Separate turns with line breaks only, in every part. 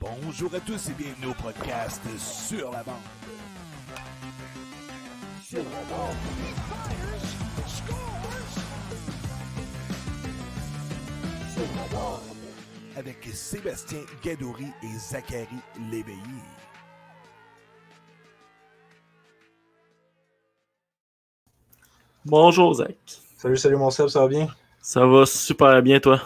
Bonjour à tous et bienvenue au podcast Sur la bande. Avec Sébastien Gadouri et Zachary Léveillé.
Bonjour Zach.
Salut, salut mon Seb, ça va bien?
Ça va super bien toi?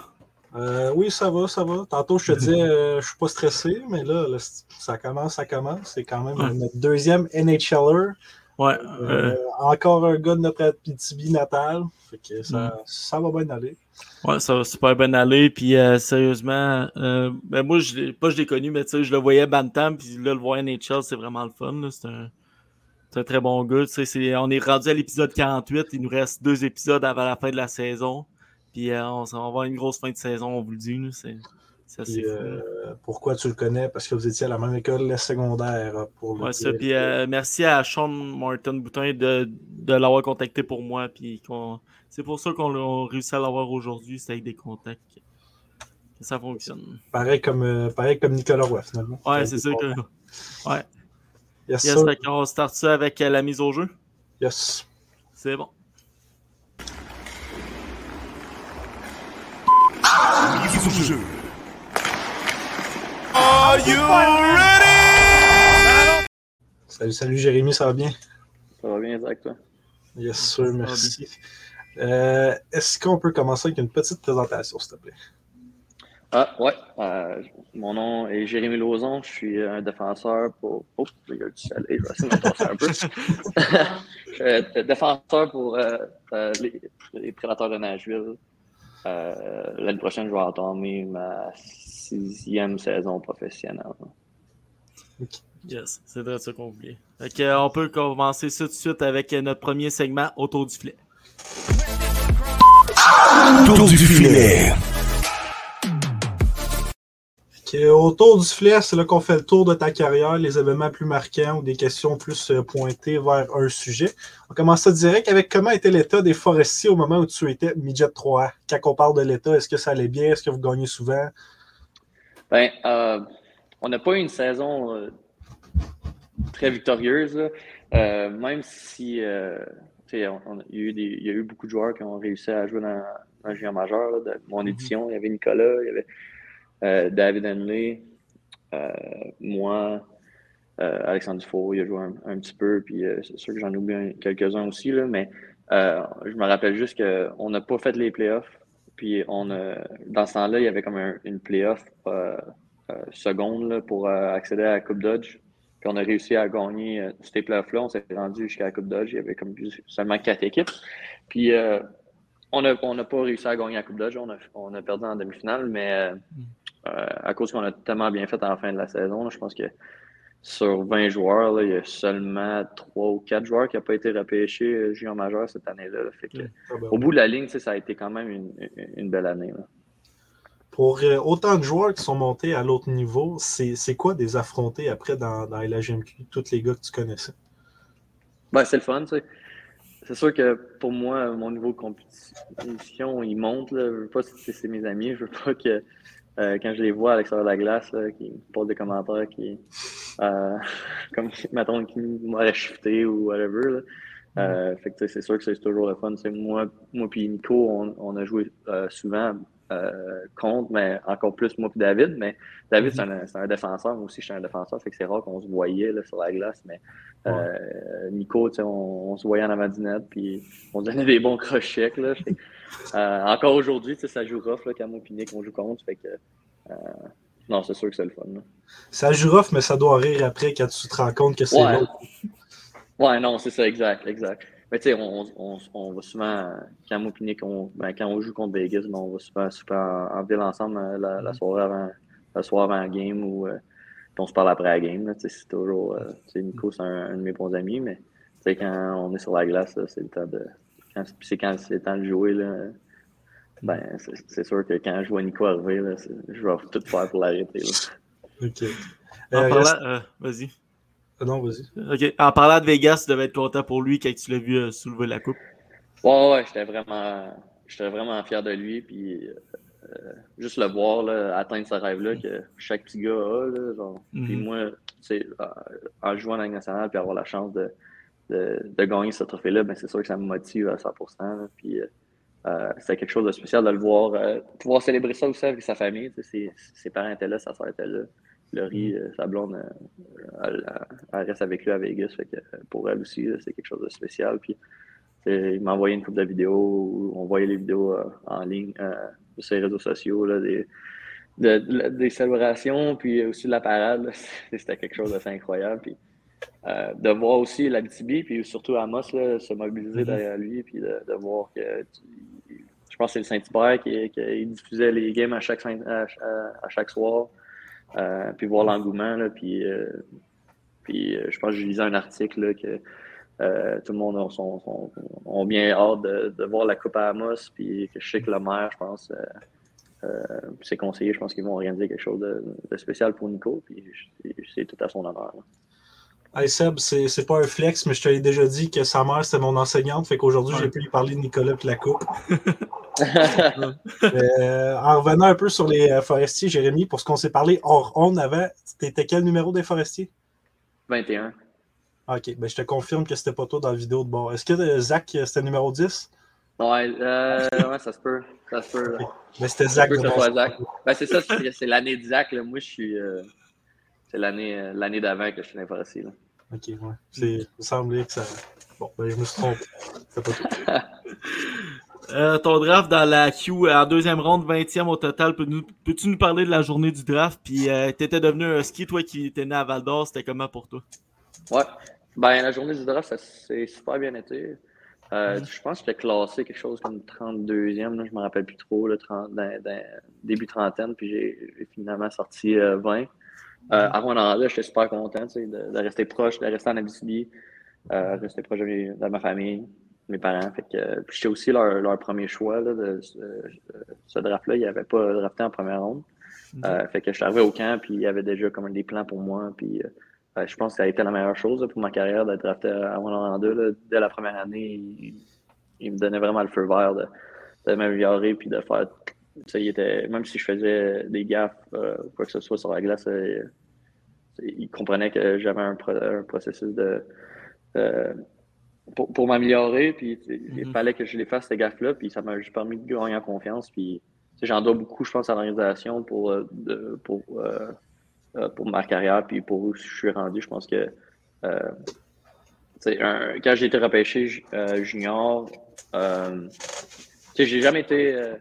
Euh, oui, ça va, ça va. Tantôt, je te disais, euh, je suis pas stressé, mais là, là, ça commence, ça commence. C'est quand même
Ouais.
notre deuxième NHLer.
Ouais.
Euh,
euh,
encore un gars de notre Abitibi natal. Fait que ça,
Mm.
ça va bien aller.
ouais, ça va super bien aller. Puis euh, sérieusement, euh, ben moi, je l'ai- pas je l'ai connu, mais tu sais, je le voyais Bantam, puis là, le voir NHL, c'est vraiment le fun. C'est un, un très bon gars. On est rendu à l'épisode 48. Il nous reste deux épisodes avant la fin de la saison. Puis on, va avoir une grosse fin de saison, on vous le dit. C'est
Puis, euh, pourquoi tu le connais? Parce que vous étiez à la même école le secondaire. euh, Pour le
Ouais, ça. Puis euh, merci à Sean Martin Boutin de, de l'avoir contacté pour moi. Puis c'est pour ça qu'on l'a réussi à l'avoir aujourd'hui. C'est avec des contacts que ça fonctionne.
pareil, comme, euh, pareil comme Nicolas Roy, finalement.
Ouais, c'est ça que. Ouais.
Yes,
Yes,
sir.
fait qu'on start ça avec euh, la mise au jeu.
Yes.
C'est bon.
Mise au jeu. Are you ready?
Salut, salut Jérémy, ça va bien?
Ça va bien, Zach, toi?
Yes, sir, merci. Euh, Est-ce qu'on peut commencer avec une petite présentation, s'il te plaît?
Ah, ouais. euh, mon nom est Jérémy Lauzon. Je suis un défenseur pour. Oh, il y a du soleil. Je vais essayer de un peu. je suis un défenseur pour euh, euh, les, les Prédateurs de Nashville. Euh, L'année prochaine, je vais entamer ma sixième saison professionnelle.
Yes, c'est de ça qu'on voulait. Euh, on peut commencer ça tout de suite avec euh, notre premier segment autour du filet.
Tour du filet.
Que autour du filet, c'est là qu'on fait le tour de ta carrière, les événements plus marquants ou des questions plus euh, pointées vers un sujet. On commence ça direct avec comment était l'état des forestiers au moment où tu étais midget 3 Quand on parle de l'état, est-ce que ça allait bien? Est-ce que vous gagnez souvent?
Ben, euh, on n'a pas eu une saison euh, très victorieuse. Euh, même si on- on il, y a eu des- il y a eu beaucoup de joueurs qui ont réussi à jouer dans, dans le junior majeur là, de mon édition. Il y avait Nicolas, il y avait euh, David Henley, euh, moi, euh, Alexandre Dufault, il a joué un, petit peu, puis c'est sûr que j'en oublie un- quelques-uns aussi, là, mais je me rappelle juste qu'on n'a pas fait les playoffs. Puis on dans ce temps-là, il y avait comme un- une playoff seconde pour accéder à la Coupe Dodge. Puis on a réussi à gagner euh, ces playoffs-là. On s'est rendu jusqu'à la Coupe Dodge. Il y avait comme seulement quatre équipes. Puis on n'a pas réussi à gagner la Coupe Dodge. On a, perdu en demi-finale, mais euh, à cause qu'on a tellement bien fait à la fin de la saison, là, je pense que sur 20 joueurs, là, il y a seulement 3 ou 4 joueurs qui n'ont pas été repêchés euh, junior majeur cette année-là.
Ah ben,
au bout de la ligne, ça a été quand même une, une belle année. là.
Pour euh, autant de joueurs qui sont montés à l'autre niveau, c'est quoi des affrontés après dans, dans LHMQ, tous les gars que tu connaissais?
Ben, c'est le fun, tu sais. C'est sûr que pour moi, mon niveau de compétition, il monte. Là. Je veux pas que c'est mes amis. Je veux pas que euh, quand je les vois à l'extérieur de la glace, là, qui me posent des commentaires qui euh, comme mettons qui m'auraient shifté ou whatever. Là. Euh, fait que, c'est sûr que c'est toujours le fun. Moi, moi puis Nico, on, on a joué euh, souvent euh, contre, mais encore plus moi puis David. Mais David, c'est un, c'est un défenseur. Moi aussi, je suis un défenseur. Fait que c'est rare qu'on se voyait là, sur la glace. Mais euh, Nico, on, on se voyait en net, puis on se donnait des bons crochets. Là, euh, encore aujourd'hui, ça joue rough là, quand moi et Nick, on joue contre. Fait que, euh, non, c'est sûr que c'est le fun. là.
Ça joue rough, mais ça doit rire après quand tu te rends compte que c'est
Ouais. Ouais, non, c'est ça, exact, exact. Mais tu sais, on, on, on va souvent, quand moi et Nick, on, ben, quand on joue contre Vegas, ben, on va souvent, souvent en, en ville ensemble euh, la, la soirée avant, la soirée avant la game ou euh, puis on se parle après la game. C'est toujours, euh, tu sais, Nico, c'est un, un de mes bons amis, mais tu sais, quand on est sur la glace, là, c'est le temps de. quand- C'est quand c'est le temps de jouer. Là, ben, c'est sûr que quand je vois Nico arriver, là, je vais tout faire pour l'arrêter.
OK.
En
Euh,
parlant...
reste-
Vas-y.
Ah Non, vas-y.
OK. En parlant de Vegas, tu devais être content pour lui quand tu l'as vu euh, soulever la coupe.
Ouais, ouais, j'étais vraiment, j'étais vraiment fier de lui. Puis, euh, juste le voir là, atteindre ce rêve-là que chaque petit gars a. Là, genre. Puis
Mhm.
moi, euh, en jouant à la Ligue nationale puis avoir la chance de, de, de gagner ce trophée-là, ben, c'est sûr que ça me motive à 100%. là. Puis, euh, euh, c'est quelque chose de spécial de le voir, euh, pouvoir célébrer ça aussi avec sa famille. Ses, ses parents étaient là, sa soeur était là. Laurie, euh, sa blonde, euh, elle, elle reste avec lui à Vegas. Fait que euh, pour elle aussi, c'est quelque chose de spécial. Puis, il m'a envoyé une couple de vidéos où on voyait les vidéos en ligne sur les réseaux sociaux, là, des, de- de- des célébrations, puis aussi de la parade. C'était quelque chose d'assez incroyable. Puis, euh, de voir aussi la BTB, puis surtout Amos là, se mobiliser
Mhm.
derrière lui, puis de, de voir que tu- je pense que c'est le Saint-Hubert qui, qui diffusait les games à chaque, Saint- à, à- à chaque soir, euh, puis voir l'engouement, là, puis, euh, puis euh, je pense que je lisais un article là, que euh, tout le monde a, son- son- ont bien hâte de, de voir la Coupe à Amos, puis que je sais que le maire, je pense, euh, euh, ses conseillers, je pense qu'ils vont organiser quelque chose de, de spécial pour Nico, puis c'est- tout à son honneur. là.
Hey Seb, c'est c'est pas un flex, mais je te l'ai déjà dit que sa mère, c'était mon enseignante. Fait qu'aujourd'hui, j'ai
Ouais.
pu lui parler de Nicolas et la coupe. Euh, en revenant un peu sur les euh, forestiers, Jérémy, pour ce qu'on s'est parlé hors on avant, t'étais quel numéro des forestiers?
21.
Ah, Ok, ben je te confirme que c'était pas toi dans la vidéo de bord. Est-ce que euh, Zach, c'était numéro 10?
Ouais, euh, ouais, ça se peut. Ça se peut.
Mais c'était
Ça
Zach de.
Ben, c'est ça, c'est c'est l'année de Zach. Là. Moi, je suis. euh, c'est l'année l'année d'avant que je suis les Là.
Ok, ouais. C'est- Il me semblait que ça. Bon, ben je me suis trompé. C'était pas toi.
Euh, ton draft dans la Q en deuxième ronde, 20e au total. Peux nous- Peux-tu nous parler de la journée du draft? Puis euh, t'étais devenu un ski, toi qui étais né à Val d'Or, c'était comment pour toi?
Ouais. Ben, la journée du draft, ça s'est super bien été. Euh,
Mhm.
Je pense que j'étais classé quelque chose comme 32e, là, je me rappelle plus trop, là, 30, dans- dans- début trentaine, puis j'ai finalement sorti euh, 20. Euh, à Rwanda, j'étais super content de, de rester proche, de rester en Abitibi, euh, rester proche de ma famille, mes parents. Fait que, euh, puis j'étais aussi leur, leur premier choix là, de ce, ce draft-là. Ils n'avaient pas drafté en première ronde. Euh, fait que je suis arrivé au camp, puis il y avait déjà comme des plans pour moi. Puis euh, euh, je pense que ça a été la meilleure chose là, pour ma carrière d'être drafté à Rwanda 2. Dès la première année, il, il me donnait vraiment le feu vert de, de m'améliorer puis de faire. il était, même si je faisais des gaffes euh, quoi que ce soit sur la glace, euh, il comprenait que j'avais un, pro- un processus de. euh, pour, pour m'améliorer, puis il
Mhm.
fallait que je les fasse ces gaffes-là, puis ça m'a juste permis de gagner en confiance. Puis j'en dois beaucoup, je pense, à l'organisation pour, euh, de- pour, euh, euh, pour ma carrière, puis pour où je suis rendu. Je pense que un- quand j'ai été repêché ju- junior, j'ai jamais été.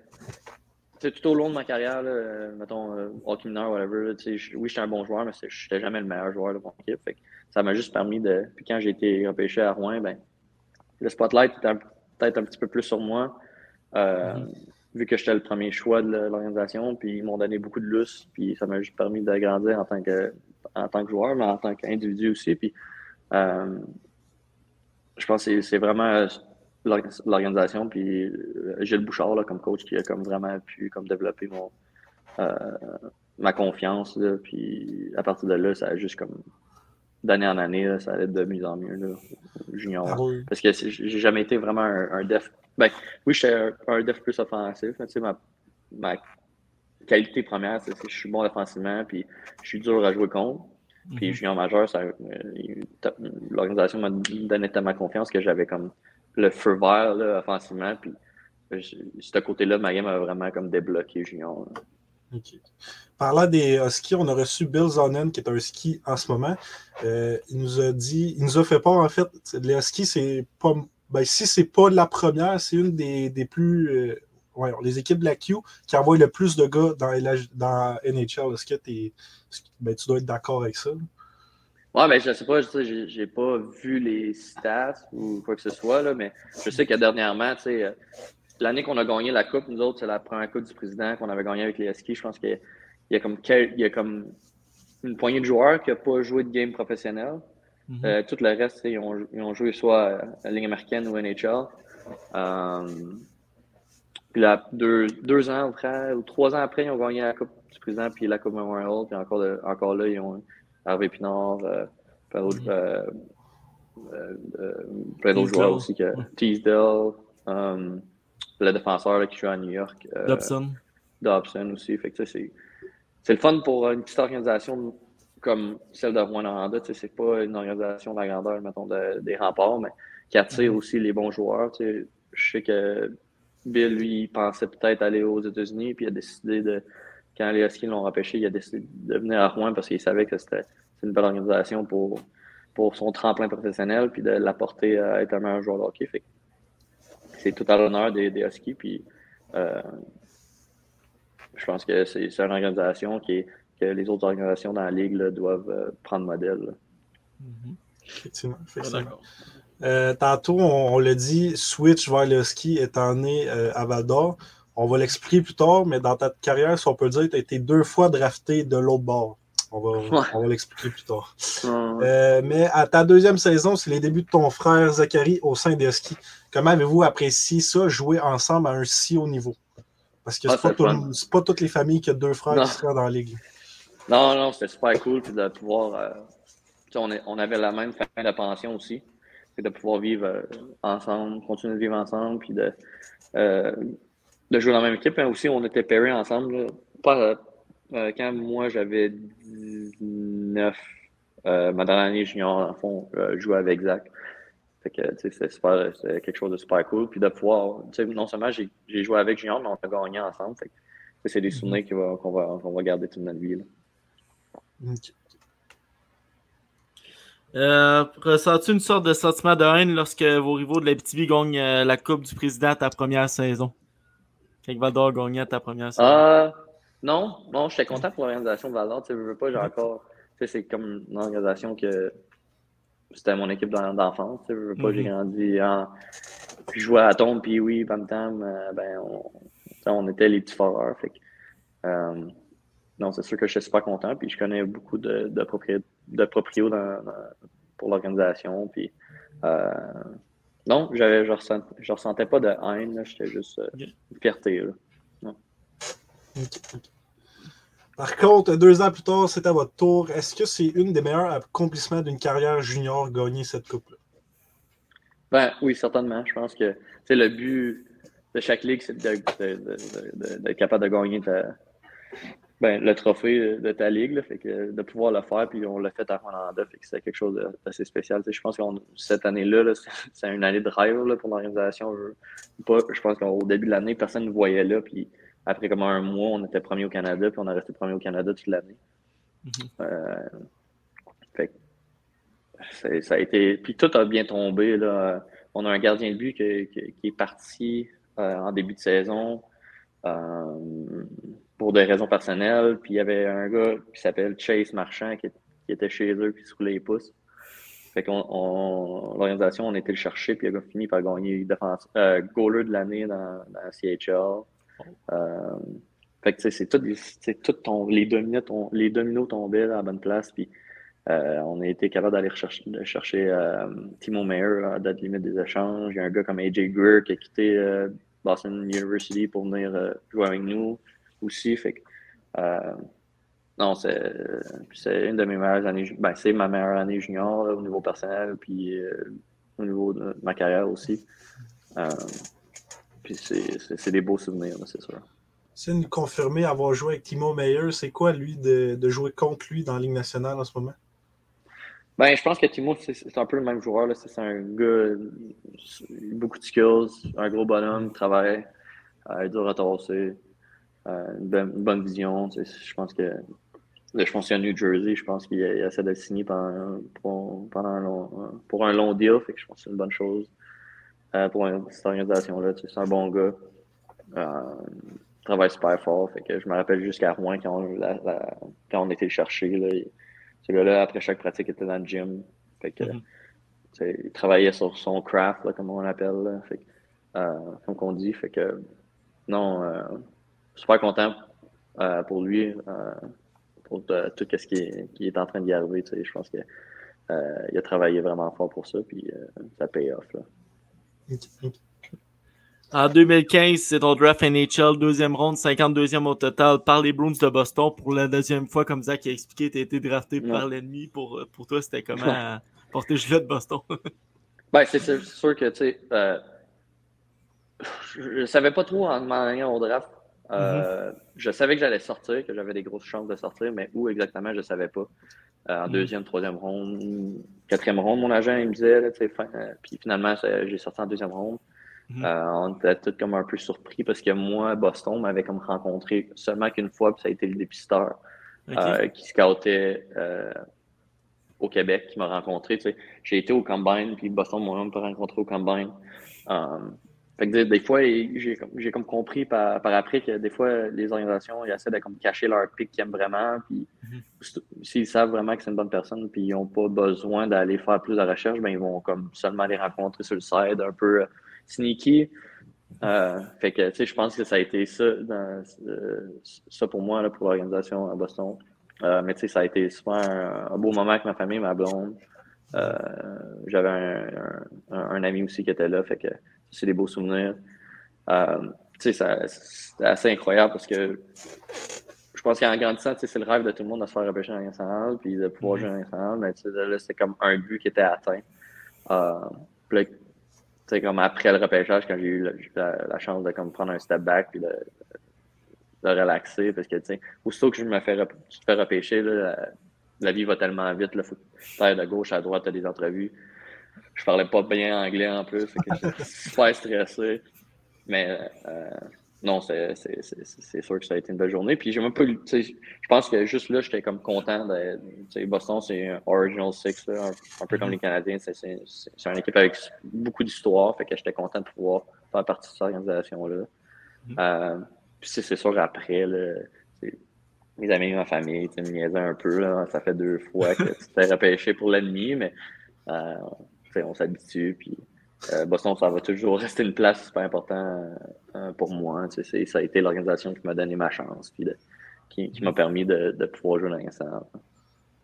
tout au long de ma carrière, là, euh, mettons, euh, hockey mineur, whatever, là, oui, j'étais un bon joueur, mais je n'étais jamais le meilleur joueur de mon équipe. Fait que ça m'a juste permis de. Puis quand j'ai été repêché à Rouen, ben, le spotlight était peut-être un petit peu plus sur moi. euh, Vu que j'étais le premier choix de l'organisation, puis ils m'ont donné beaucoup de lousse, puis ça m'a juste permis d'agrandir en tant que en tant que joueur, mais en tant qu'individu aussi. Puis euh, je pense que c'est- vraiment l'orga- l'organisation, puis euh, Gilles Bouchard là, comme coach qui a comme vraiment pu comme développer mon euh, ma confiance. Là, puis à partir de là, ça a juste comme d'année en année, là, ça allait de mieux en mieux là, junior.
Ah oui.
Parce que j'ai jamais été vraiment un, un def. Ben, oui, j'étais un, un def plus offensif. mais Tu sais, ma, ma qualité première, c'est que je suis bon défensivement, puis je suis dur à jouer contre. Puis
Mhm.
junior majeur, ça, euh, l'organisation m'a donné tellement confiance que j'avais comme le feu vert là, offensivement. Puis ce côté-là, ma game a vraiment comme débloqué junior. là.
Ok. Parlant des Huskies, on a reçu Bill Zonen, qui est un ski en ce moment. Euh, il nous a dit, il nous a fait part, en fait, les Huskies, c'est pas. Ben, si c'est pas la première, c'est une des, des plus. euh, les équipes de la Q qui envoient le plus de gars dans, dans NHL. Est-ce que ben, tu dois être d'accord avec ça?
Ouais, ben je sais pas, je j'ai- pas vu les stats ou quoi que ce soit, là, mais je sais que dernièrement, tu sais, euh, l'année qu'on a gagné la Coupe, nous autres, c'est la première Coupe du Président qu'on avait gagné avec les Huskies. Je pense qu'il y y, a comme il y a comme une poignée de joueurs qui n'ont pas joué de game professionnel.
Mhm.
Euh, tout le reste, ils ont, ils ont joué soit à la Ligue américaine ou NHL. Euh, Puis là, deux, deux ans après, ou trois ans après, ils ont gagné la Coupe du Président puis la Coupe Memorial. Puis encore, de- encore là, ils ont Harvey Pinard, euh, plein d'autres euh, euh, euh, joueurs aussi. Que. Teasdale, euh, le défenseur là, qui joue à New York. euh,
Dobson.
Dobson aussi. Fait que, c'est, c'est le fun pour une petite organisation comme celle de Rwanda. C'est pas une organisation de la grandeur, mettons, de- des remparts, mais qui attire aussi les bons joueurs. Je sais que Bill, lui, pensait peut-être aller aux États-Unis, puis il a décidé de. Quand les Huskies l'ont repêché, il a décidé de venir à Rouen parce qu'il savait que c'était c'est une belle organisation pour, pour son tremplin professionnel, puis de l'apporter à être un meilleur joueur de hockey. Fait que c'est tout à l'honneur des, des Huskies, puis euh, je pense que c'est c'est une organisation qui est- que les autres organisations dans la ligue là, doivent euh, prendre modèle. là.
Mhm.
Effectivement. Euh, tantôt, on, on l'a dit, switch vers le ski étant né euh, à Val d'Or. On va l'expliquer plus tard, mais dans ta carrière, si on peut dire, tu as été deux fois drafté de l'autre bord. On va,
Ouais.
va l'expliquer plus tard.
Euh,
Euh, mais à ta deuxième saison, c'est les débuts de ton frère Zachary au sein des skis. Comment avez-vous apprécié ça, jouer ensemble à un si haut niveau? Parce que
Ah,
c'est pas, toutes les familles qui ont deux frères
Non.
qui seraient dans la ligue.
Non, non, c'était super cool puis de pouvoir. euh, on, est- on avait la même fin de pension aussi. C'est de pouvoir vivre euh, ensemble, continuer de vivre ensemble, puis de, euh, de jouer dans la même équipe. Mais aussi, on était pairés ensemble. là. Pas, euh, quand moi j'avais 19, euh, ma dernière année junior, en fond, euh, je jouais avec Zach. Fait que, tu sais, c'était super, c'était quelque chose de super cool. Puis de pouvoir, tu sais, non seulement j'ai j'ai joué avec junior, mais on a gagné ensemble. Fait que, c'est des souvenirs qu'on va, qu'on va, qu'on va garder toute notre vie. là.
Euh, Ressens-tu une sorte de sentiment de haine lorsque vos rivaux de la BTB gagnent euh, la Coupe du Président à ta première saison? Quand Valdor à ta première saison?
Ah, non, non, j'étais content pour l'organisation de Val-d'Or. Tu sais, je veux pas, j'ai encore. Tu sais, c'est comme une organisation que c'était mon équipe d'en- d'enfance. Tu sais, je veux pas, j'ai
Mhm.
grandi en. Puis je jouais à Tombe, puis oui, Bam Tam, euh, ben, on, était les petits foreurs. Fait que, euh, non, c'est sûr que je suis super content. Puis je connais beaucoup de, de, propri- de proprios dans- dans- pour l'organisation. Puis, euh, non, j'avais, je, ressent, je ressentais pas de haine. J'étais juste euh, une fierté. là.
Par contre, deux ans plus tard, c'est à votre tour. Est-ce que c'est une des meilleurs accomplissements d'une carrière junior gagner cette coupe-là?
Ben, oui, certainement. Je pense que c'est le but de chaque ligue, c'est d'être capable de gagner ben, le trophée de ta ligue. fait que de pouvoir le faire, puis on l'a fait à Rwanda. C'est quelque chose d'assez spécial. Je pense que cette année-là, là, c'est- une année de rêve pour l'organisation. Je, je pense qu'au début de l'année, personne ne voyait là. Puis après comme un mois, on était premier au Canada, puis on a resté premier au Canada toute l'année.
Mhm.
Euh, fait ça a été. Puis tout a bien tombé. Là. On a un gardien de but qui, qui- qui est parti euh, en début de saison euh, pour des raisons personnelles. Puis il y avait un gars qui s'appelle Chase Marchand qui, qui était chez eux se roulait les pouces. Fait qu'on on- l'organisation, on a été le chercher, puis il a fini par gagner défense, euh, goaler de l'année dans, dans la CHL. Euh, fait que c'est tout, tout les, dominos, les dominos tombaient à la bonne place. Puis euh, on a été capable d'aller chercher euh, Timo Meyer à date limite des échanges. Il y a un gars comme AJ Greer qui a quitté Boston University pour venir jouer avec nous aussi. Fait que, non, c'est une de mes meilleures années. Ben, c'est ma meilleure année junior au niveau personnel, puis au niveau de ma carrière aussi. Puis c'est des beaux souvenirs, c'est sûr.
C'est nous confirmer avoir joué avec Timo Meyer. C'est quoi, lui, de, de jouer contre lui dans la Ligue nationale en ce moment?
Ben, je pense que Timo, c'est un peu le même joueur. C'est un gars, beaucoup de skills, un gros bonhomme, il travaille, euh, dur à tasser, euh, une, bonne, une bonne vision. Je pense que je pense qu'il y a New Jersey, je pense qu'il il essaie de signer pendant, pour, pendant un long, pour un long deal. Fait que je pense que c'est une bonne chose euh, pour cette organisation-là. tu sais. C'est un bon gars. Euh, il travaille super fort. Fait que je me rappelle jusqu'à Rouen quand on, la- la- quand on était le chercher. Là, il- ce gars-là, après chaque pratique, était dans le gym. Fait que,
Mhm.
sais, il travaillait sur son craft, là, comme on l'appelle. que, euh, comme on dit. Fait que, non, euh, super content euh, pour lui, euh, pour euh, tout ce qui est, qui est en train d'y arriver. tu sais. Je pense qu'il a travaillé vraiment fort pour ça, puis euh, ça paye off. Là.
En 2015, c'est ton draft NHL, deuxième ronde, 52e au total par les Bruins de Boston. Pour la deuxième fois, comme Zach a expliqué, tu as été drafté
Ouais.
par l'ennemi. Pour, pour toi, c'était comment euh, porter le gilet de Boston?
Ben, c'est sûr que, tu sais, euh, je, je savais pas trop en m'en au draft. Euh, Je savais que j'allais sortir, que j'avais des grosses chances de sortir, mais où exactement, je savais pas. Euh, en
Mhm.
deuxième, troisième ronde, quatrième ronde, mon agent, il me disait, tu fin- euh, puis finalement, j'ai sorti en deuxième ronde.
Mhm.
On était tous comme un peu surpris parce que moi, Boston m'avait comme rencontré seulement qu'une fois, puis ça a été le dépisteur qui scoutait au Québec, qui m'a rencontré. J'ai été au Combine, puis Boston m'a rencontré au Combine. Um, fait que des, fois, j'ai comme, j'ai comme compris par, par après que des fois, les organisations ils essaient de comme cacher leur pic qu'ils aiment vraiment, puis
Mhm.
s'ils savent vraiment que c'est une bonne personne, puis ils n'ont pas besoin d'aller faire plus de recherche, ben ils vont comme seulement les rencontrer sur le side, un peu euh, sneaky. Euh, fait que, tu sais, je pense que ça a été ça, dans, euh, ça pour moi, là, pour l'organisation à Boston. Euh, mais tu sais, ça a été super un, un beau moment avec ma famille, ma blonde. J'avais un, un, un ami aussi qui était là, fait que c'est des beaux souvenirs. Euh, tu sais, ça- c'était assez incroyable parce que je pense qu'en grandissant, tu sais, c'est le rêve de tout le monde de se faire repêcher nationale, puis de pouvoir jouer Ligue nationale, mais tu sais, là, c'était comme un but qui était atteint. Euh, puis là, comme après le repêchage, quand j'ai eu la, la- la chance de comme prendre un step back puis de, de relaxer, parce que, tu sais, aussitôt que je me fais, tu te fais repêcher, là, la, la vie va tellement vite, là, faut que de gauche à droite, tu as des entrevues. Je parlais pas bien anglais en plus, j'étais super stressé. Mais euh, non, c'est c'est- c'est- c'est sûr que ça a été une belle journée. Puis j'ai même pas je pense que juste là, j'étais comme content. De, Boston, c'est un Original Six, là, un, un peu comme les Canadiens. C'est c'est- c'est une équipe avec beaucoup d'histoire. Fait que j'étais content de pouvoir faire partie de cette organisation-là.
Mhm.
Euh, puis c'est sûr, après, là, mes amis, ma famille, tu me niaisaient un peu. Là, ça fait deux fois que tu t'es repêché pour l'ennemi, mais euh, on s'habitue. Puis euh, Boston, ça va toujours rester une place super importante euh, pour moi. Ça a été l'organisation qui m'a donné ma chance, puis qui, m'a permis de, pouvoir jouer dans nationale.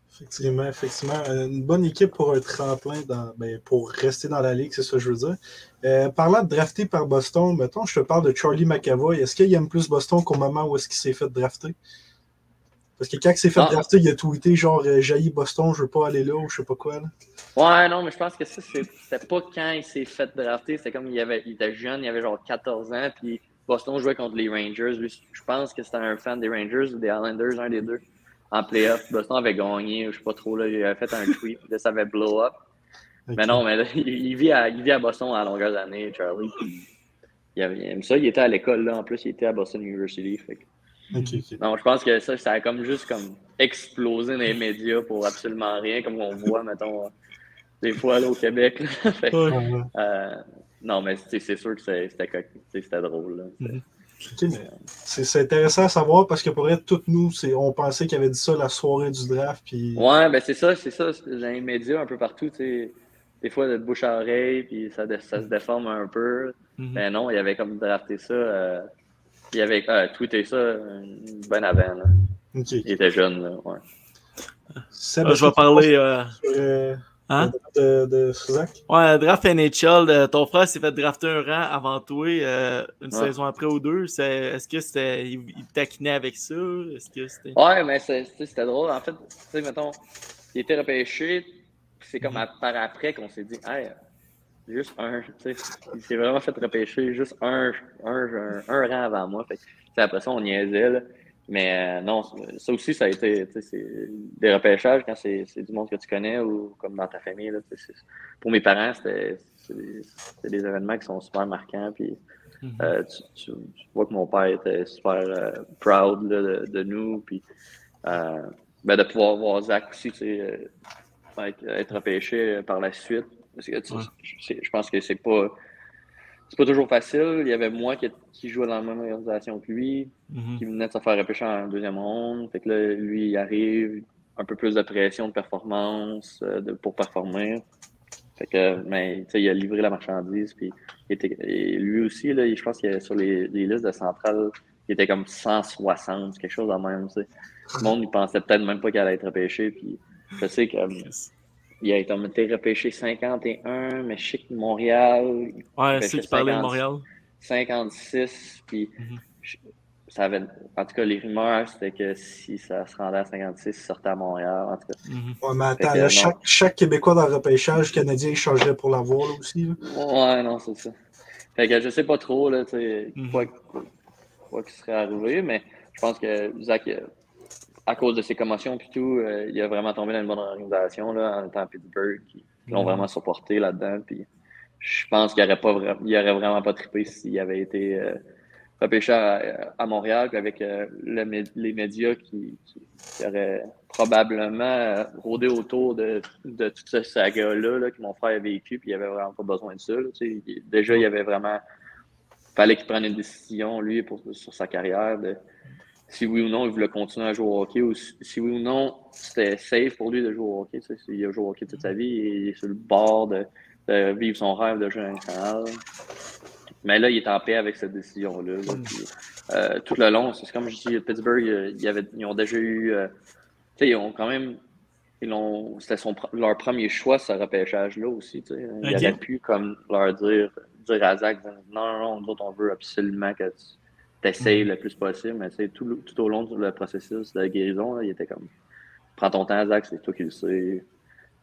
Effectivement, effectivement. Euh, Une bonne équipe pour un tremplin ben, pour rester dans la ligue, c'est ça que je veux dire. Parlant de drafté par Boston, je te parle de Charlie McAvoy. Est-ce qu'il aime plus Boston qu'au moment où est-ce qu'il s'est fait drafter? Parce que quand il s'est fait
Ah.
drafter, il a tweeté genre euh, Jaillit Boston, je veux pas aller là ou je sais pas quoi. là.
Ouais, non, mais je pense que ça, c'était pas quand il s'est fait drafter. C'était comme il, avait, il était jeune, il avait genre 14 ans, puis Boston jouait contre les Rangers. Lui, je pense que c'était un fan des Rangers ou des Islanders, un des deux, en playoff. Boston avait gagné, je sais pas trop, là, il avait fait un tweet, là, ça avait blow up. Mais non, mais là, il, il vit à, il vit à Boston à longueur d'année, Charlie. puis Il, avait- il aime ça, il était à l'école, là, en plus, il était à Boston University. fait que-
Ok, ok.
non, je pense que ça, ça a comme juste comme explosé dans les médias pour absolument rien, comme on voit, mettons, des fois là, au Québec. là. Fait que,
Ouais, ouais.
euh, non, mais c'est sûr que c'était drôle.
Mhm.
Mais C'est intéressant à savoir parce que pour être toutes nous, on pensait qu'il avait dit ça la soirée du draft. Puis...
Ouais, ben c'est ça, c'est ça. Dans les médias, un peu partout, tu sais, des fois, de bouche à oreille, puis ça, ça se déforme un peu.
Mhm.
Mais non, il avait comme drafté ça. euh, il avait euh, tweeté ça euh, bien avant. là. Il était jeune, là, ouais.
Seb,
Ah, je vais parler. euh,
euh,
Hein?
de, de Zach.
Ouais, draft NHL, euh, ton frère s'est fait drafter un rang avant toi, euh, une
Ouais.
saison après ou deux. C'est- Est-ce que c'était. Il, taquinait avec ça? Est-ce que c'était.
Ouais, mais c'était drôle. En fait, tu sais, mettons, il était repêché, puis c'est comme
Mhm.
à- par après qu'on s'est dit, hey, juste un, tu sais, il s'est vraiment fait repêcher juste un, un, un, un rang avant moi. Fait que, après ça, on niaisait, là. Mais euh, non, ça aussi, ça a été, tu sais, c'est des repêchages quand c'est du monde que tu connais ou comme dans ta famille, là. Pour mes parents, c'était c'est des, des événements qui sont super marquants, puis
Mhm.
euh, tu, tu- tu vois que mon père était super euh, proud là, de, de nous. Puis, euh, ben, de pouvoir voir Zach aussi, tu sais, euh, être, être repêché par la suite. Parce que, tu
Ouais.
je pense que c'est pas. C'est pas toujours facile. Il y avait moi qui, qui jouais dans la même organisation que lui,
Mhm.
qui venait de se faire repêcher en deuxième ronde. Fait que là, lui, il arrive, un peu plus de pression de performance euh, de, pour performer. Fait que, mais, tu sais, il a livré la marchandise, puis il était, et lui aussi, là, je pense que sur les, les listes de centrale, il était comme 160, quelque chose de même, tu sais. Le monde, il pensait peut-être même pas qu'il allait être repêché, puis je sais que, il a été été repêché 51, mais je sais que Montréal,
Ouais, c'est qui parlait de
50.
Montréal.
56, puis
Mhm.
je- ça avait, en tout cas, les rumeurs, c'était que si ça se rendait à 56, il sortait à Montréal. En tout cas,
Mhm.
Ouais, mais attends,
que
là, chaque, chaque Québécois dans le repêchage canadien échangerait pour l'avoir là, aussi. là.
Ouais, non, c'est ça. Fait que je sais pas trop, là, tu sais,
Mhm.
quoi, quoi qui serait arrivé, mais je pense que Zach, à cause de ses commotions et tout, euh, il a vraiment tombé dans une bonne organisation, là, en étant à Pittsburgh. Ils l'ont
Mhm.
vraiment supporté là-dedans, puis je pense qu'il aurait pas vra- vraiment pas trippé s'il avait été euh, repêché à, à Montréal, puis avec euh, le les médias qui, qui, qui auraient probablement euh, rôdé autour de, de toute cette saga-là là, que mon frère a vécu, puis il avait vraiment pas besoin de ça. là, déjà, il avait vraiment. fallait qu'il prenne une décision, lui, pour, sur sa carrière, de si oui ou non il voulait continuer à jouer au hockey, ou si, oui ou non c'était safe pour lui de jouer au hockey. Il a joué au hockey toute sa vie, et il est sur le bord de, de vivre son rêve de jouer à national. Mais là, il est en paix avec cette décision-là. là, puis, euh, tout le long, c'est comme je dis, Pittsburgh, il y avait, ils ont déjà eu. euh, ils ont quand même. C'était leur premier choix, ce repêchage-là aussi. tu sais. Ils
Ok.
auraient pu comme, leur dire, dire à Zach non, non, non, nous autres, on veut absolument que tu essayes le plus possible. Mais tu sais, tout, tout au long du le processus de guérison, là, il était comme Prends ton temps, Zach, c'est toi qui le sais.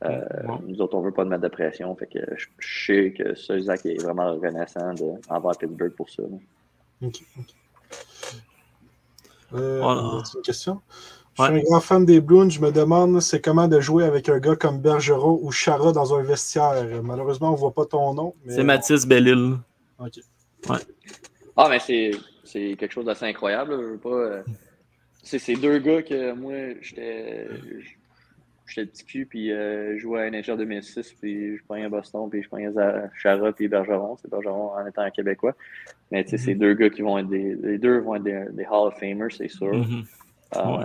Euh,
Ouais.
Nous autres, on veut pas te mettre de pression. Fait que je, je sais que ça, Zach est vraiment reconnaissant de, envers Pittsburgh pour ça. là.
Ok, ok. Euh,
Voilà.
as-tu une question? Je
Ouais.
suis un grand fan des Bruins. Je me demande c'est comment de jouer avec un gars comme Bergeron ou Chara dans un vestiaire? Malheureusement, on ne voit pas ton nom. mais-
C'est Mathis Bellil.
Ok.
Ah, mais c'est, c'est quelque chose d'assez incroyable. là, je veux pas, euh, c'est ces deux gars que moi, j'étais, j'étais petit cul, puis euh, je jouais à NHL 2006, puis je prenais à Boston, puis je prenais à Chara, puis Bergeron. C'est Bergeron en étant un Québécois. Mais tu sais, ces deux gars qui vont être des. Les deux vont être des, des Hall of Famers, c'est sûr.
Mhm.
Euh,
Ouais.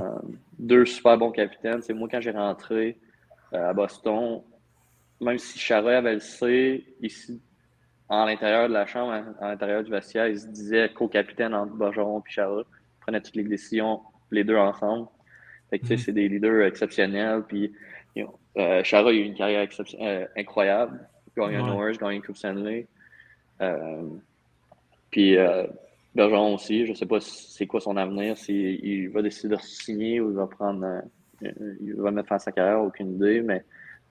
Deux super bons capitaines. C'est moi, quand j'ai rentré à Boston, même si Chara avait le C, ici, en l'intérieur de la chambre, à, à l'intérieur du vestiaire, il se disait co-capitaine entre Bergeron et Chara. Ils prenaient toutes les décisions, les deux ensemble. Fait que,
Mhm.
c'est des leaders exceptionnels. Puis, euh, Chara a eu une carrière euh, incroyable. Gagné un. Norris, gagné une Coupe Stanley. Euh, puis, euh, Bergeron aussi, je ne sais pas c'est quoi son avenir, s'il il va décider de signer ou il va prendre il va mettre fin à sa carrière, aucune idée, mais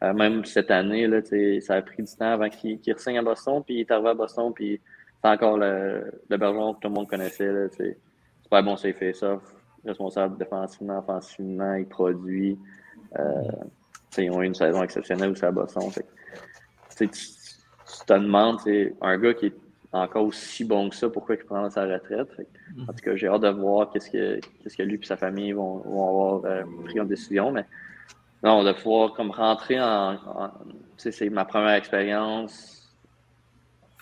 euh, même cette année, là, ça a pris du temps avant qu'il re-signe à Boston, puis il est arrivé à Boston, puis c'est encore le, le Bergeron que tout le monde connaissait. Sais. super bon, c'est fait ça, responsable défensivement, offensivement, il produit. Euh, ils ont eu une saison exceptionnelle aussi à Boston. Fait tu, te demandes, c'est un gars qui est encore aussi bon que ça, pourquoi il prend sa retraite. En tout cas, j'ai hâte de voir qu'est-ce que, que lui et sa famille vont, vont avoir euh, pris en décision. Mais non, de pouvoir comme rentrer en. en- c'est ma première expérience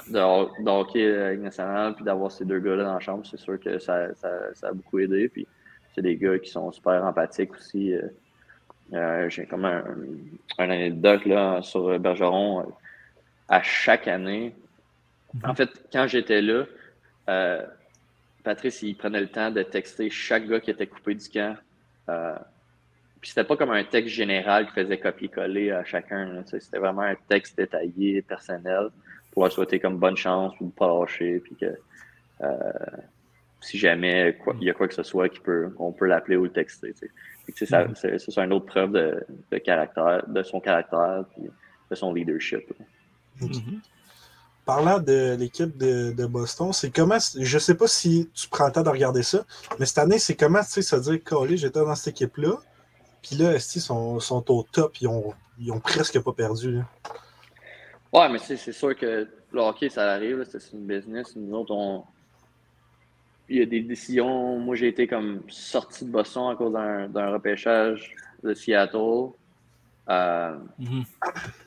de, de hockey nationale, puis d'avoir ces deux gars-là dans la chambre, c'est sûr que ça, ça, a beaucoup aidé. Puis c'est des gars qui sont super empathiques aussi. euh. Euh, j'ai comme un, un anecdote là, sur Bergeron. euh, À chaque année, en fait, quand j'étais là, euh, Patrice, il prenait le temps de texter chaque gars qui était coupé du camp. Puis c'était pas comme un texte général qui faisait copier-coller à chacun. C'était vraiment un texte détaillé, personnel, pour leur souhaiter comme bonne chance ou pas lâcher. Puis que euh, si jamais quoi- il y a quoi que ce soit, qui peut, on peut l'appeler ou le texter. ça- C'est une autre preuve de, de caractère, de son caractère puis de son leadership.
Mhm.
Parlant de l'équipe de, de Boston, c'est comment. Je sais pas si tu prends le temps de regarder ça, mais cette année, c'est comment tu sais, se dire Calé, j'étais dans cette équipe-là. Puis là, esti, ils sont, sont au top, ils ont, ils ont presque pas perdu. là?
Ouais, mais c'est c'est sûr que le hockey, ça arrive, c'est une business. Nous autres, on... il y a des décisions. Moi, j'ai été comme sorti de Boston à cause d'un d'un repêchage de Seattle. Euh,
Mhm.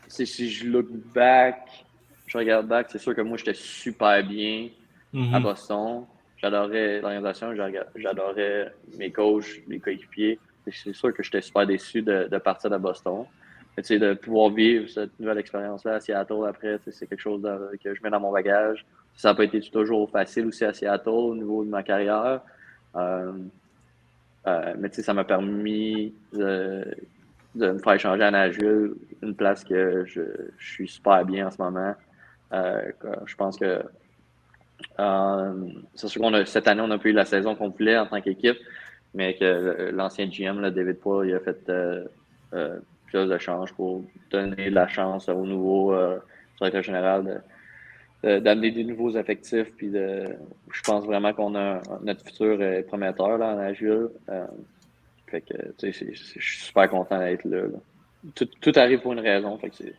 si, si je look back, je regarde back, c'est sûr que moi, j'étais super bien
Mhm.
à Boston. J'adorais l'organisation, j'adorais- mes coachs, les coéquipiers. C'est sûr que j'étais super déçu de, partir de Boston. Mais, tu sais, de pouvoir vivre cette nouvelle expérience-là à Seattle après, c'est quelque chose que je mets dans mon bagage. Ça n'a pas été toujours facile aussi à Seattle au niveau de ma carrière. Euh, euh, mais tu sais, ça m'a permis de, me faire échanger à Nashville, une place que je, suis super bien en ce moment. Euh, je pense que c'est sûr qu'on a cette année, on n'a pas eu la saison voulait en tant qu'équipe, mais que l'ancien GM, là, David Poole, il a fait euh, euh, plusieurs échanges pour donner la chance au nouveau directeur général d'amener des nouveaux effectifs. Puis de, je pense vraiment qu'on a notre futur est prometteur là, à Nashville. fait que, je suis super content d'être là. Tout, tout, arrive pour une raison. Fait que c'est,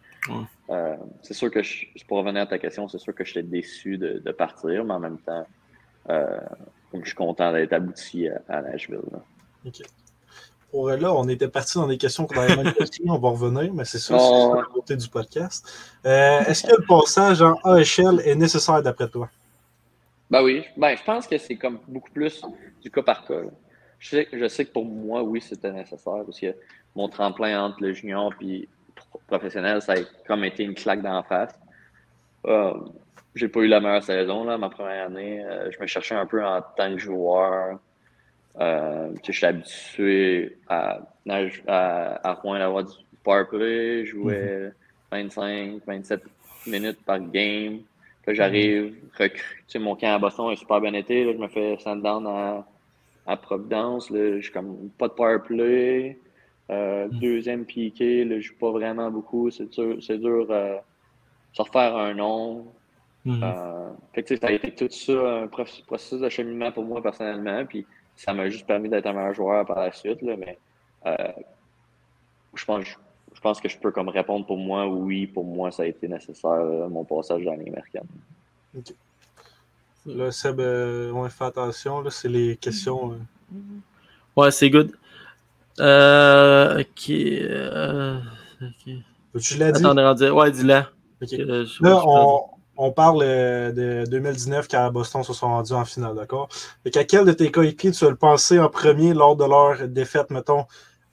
euh, sûr que, je, pour revenir à ta question, c'est sûr que j'étais déçu de, de, partir, mais en même temps, euh, je suis content d'être abouti à, à Nashville. Là.
OK. Pour là, on était parti dans des questions qu'on avait mal on va revenir, mais c'est ça, c'est la beauté du podcast. Euh, est-ce que le passage en AHL est nécessaire d'après toi?
Ben oui, ben, je pense que c'est comme beaucoup plus du cas par cas. Je sais, je sais que pour moi, oui, c'était nécessaire parce que mon tremplin entre le junior et professionnel, ça a comme été une claque d'en face. Euh, j'ai pas eu la meilleure saison, là, ma première année. Euh, je me cherchais un peu en tant que joueur. Euh, je suis habitué à, à, à Rouen d'avoir du power play. Je jouais 25, 27 minutes par game. Là, j'arrive, recrue. mon camp à Boston est super bien été. Là, je me fais send down à, à Providence. Je suis comme pas de power play. Euh, mm. Deuxième piqué, je joue pas vraiment beaucoup. C'est dur, c'est dur euh, se refaire un nom. Mm. Euh, ça a été tout ça, un processus de cheminement pour moi personnellement. Puis ça m'a juste permis d'être un meilleur joueur par la suite. Là, mais je pense, je pense que je peux comme répondre pour moi, oui, pour moi, ça a été nécessaire, mon passage dans l'année américaine.
OK. Là, Seb, on fait attention, là, c'est les questions.
Ouais, c'est good. Euh, ok. Euh,
Tu l'as dit?
Attends, ouais, dis-le.
Là, on, on, parle euh, de 2019 quand Boston se sont rendus en finale, d'accord? Et à quel de tes coéquipiers tu as le pensé en premier lors de leur défaite, mettons?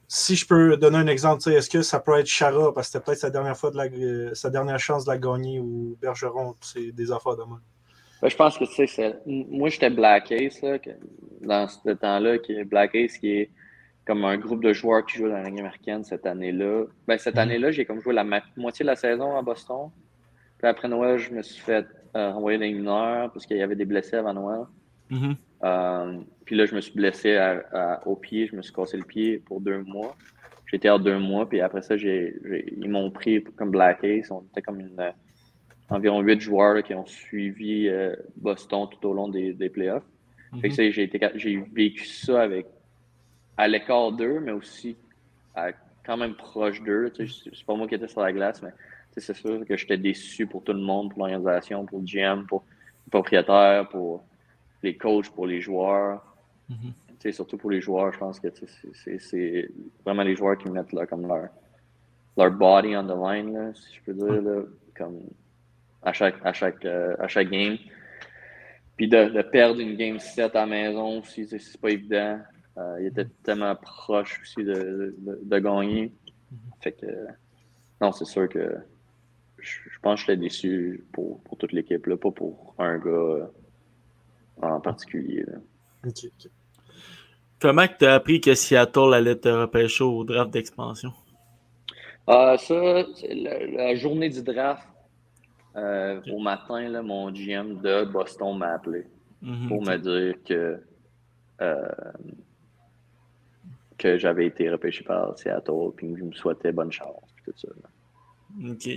Si je peux donner un exemple, est-ce que ça peut être Chara, parce que c'était peut-être sa dernière fois de la, sa dernière chance de la gagner, ou Bergeron, c'est des affaires de moi.
Ben, je pense que tu sais, moi j'étais Black Ace là, dans ce temps-là, qui est Black Ace qui est comme un groupe de joueurs qui jouent dans la Ligue américaine cette année-là. Ben, cette mhm. année-là, j'ai comme joué la moitié de la saison à Boston. Puis après Noël, je me suis fait euh, renvoyer dans les mineurs parce qu'il y avait des blessés avant Noël. Mhm. Euh, puis là, je me suis blessé au pied, je me suis cassé le pied pour deux mois. J'étais à deux mois, puis après ça, ils m'ont pris comme Black Ace. On était comme une, environ huit joueurs qui ont suivi euh, Boston tout au long des, playoffs. Mhm. j'ai vécu ça avec à l'écart d'eux, mais aussi quand même proche d'eux. C'est pas moi qui étais sur la glace, mais c'est sûr que j'étais déçu pour tout le monde, pour l'organisation, pour le GM, pour les propriétaires, pour les coachs, pour les joueurs. Mm-hmm. Surtout pour les joueurs, je pense que c'est vraiment les joueurs qui mettent comme leur, leur body on the line, si je peux dire, comme à chaque, à chaque, euh, à chaque game. Puis de, perdre une game 7 à la maison aussi, c'est pas évident. Euh, il était tellement proche aussi de, de, gagner. Fait que, non, c'est sûr que je, pense que j'étais déçu pour, pour toute l'équipe, pas pour un gars euh, en particulier.
Comment tu as appris que Seattle allait te repêcher au draft d'expansion?
Euh, ça, la, la, journée du draft, au matin, là, mon GM de Boston m'a appelé mhm, pour me dire que que j'avais été repêché par Seattle, puis que je me souhaitais bonne chance, puis tout ça.
OK.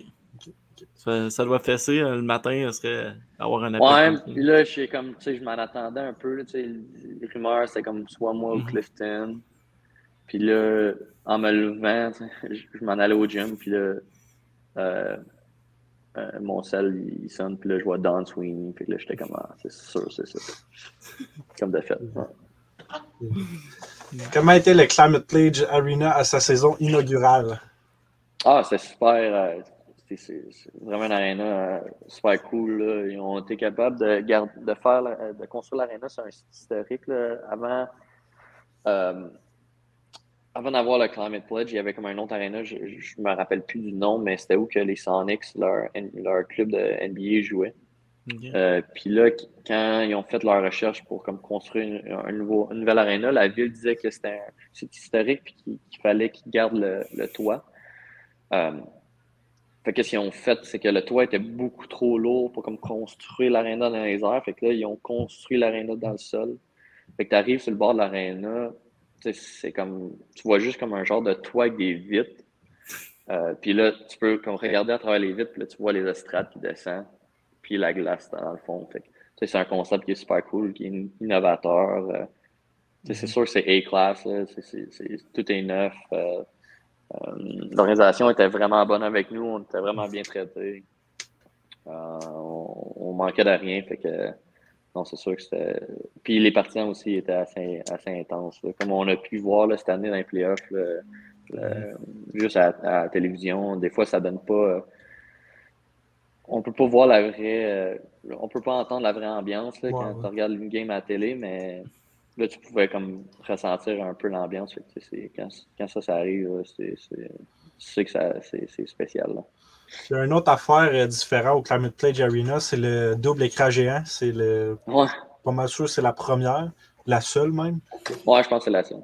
Ça, ça, doit fesser euh, le matin, ça serait avoir un appel.
Ouais, puis là, je comme, tu sais, je m'en attendais un peu, tu sais, les rumeurs, c'était comme soit moi ou mhm. Clifton. Puis là, en me levant, je, m'en allais au gym, puis là, euh, euh, mon sel, il sonne, puis là, je vois Don Sweeney, puis là, j'étais comme, ah, c'est sûr, c'est ça. comme de fait.
Comment était le Climate Pledge Arena à sa saison inaugurale?
Ah, c'est super. Euh, c'est vraiment une arena euh, super cool. Ils ont été capables de, de faire, de construire l'arena sur un site historique. Avant, euh, avant d'avoir le Climate Pledge, il y avait comme un autre arena, je ne me rappelle plus du nom, mais c'était où que les Sonics, leur, leur club de NBA, jouaient. Euh, puis là, quand ils ont fait leur recherche pour comme, construire un nouveau, une nouvelle aréna, la ville disait que c'était un historique et qu'il fallait qu'ils gardent le, toit. Euh, Fait que ce qu'ils ont fait, c'est que le toit était beaucoup trop lourd pour comme construire l'aréna dans les airs. Fait que là, ils ont construit l'aréna dans le sol. Fait que tu arrives sur le bord de l'aréna, c'est comme. Tu vois juste comme un genre de toit avec des vitres. Euh, puis là, tu peux comme regarder à travers les vitres, puis là, tu vois les estrades qui descendent, puis la glace dans le fond. Fait que, c'est un concept qui est super cool, qui est innovateur. Euh, c'est mm-hmm. sûr que c'est A-class, tout est neuf. Euh, euh, l'organisation était vraiment bonne avec nous, on était vraiment bien traités. Euh, on, manquait de rien, fait que non, c'est sûr que c'était. Puis les partisans aussi étaient assez, assez intenses. Comme on a pu voir cette année dans les playoffs, juste à, la télévision, des fois ça donne pas. on peut pas voir la vraie. on peut pas entendre la vraie ambiance quand tu regardes une game à la télé, mais là, tu pouvais comme ressentir un peu l'ambiance. Quand, quand, ça, ça arrive, c'est sais que c'est spécial. Là.
Il y a une autre affaire euh, différente au Climate Pledge Arena, c'est le double écran géant. C'est le.
Ouais.
Pas mal sûr c'est la première, la seule même.
Ouais, je pense que c'est la seule.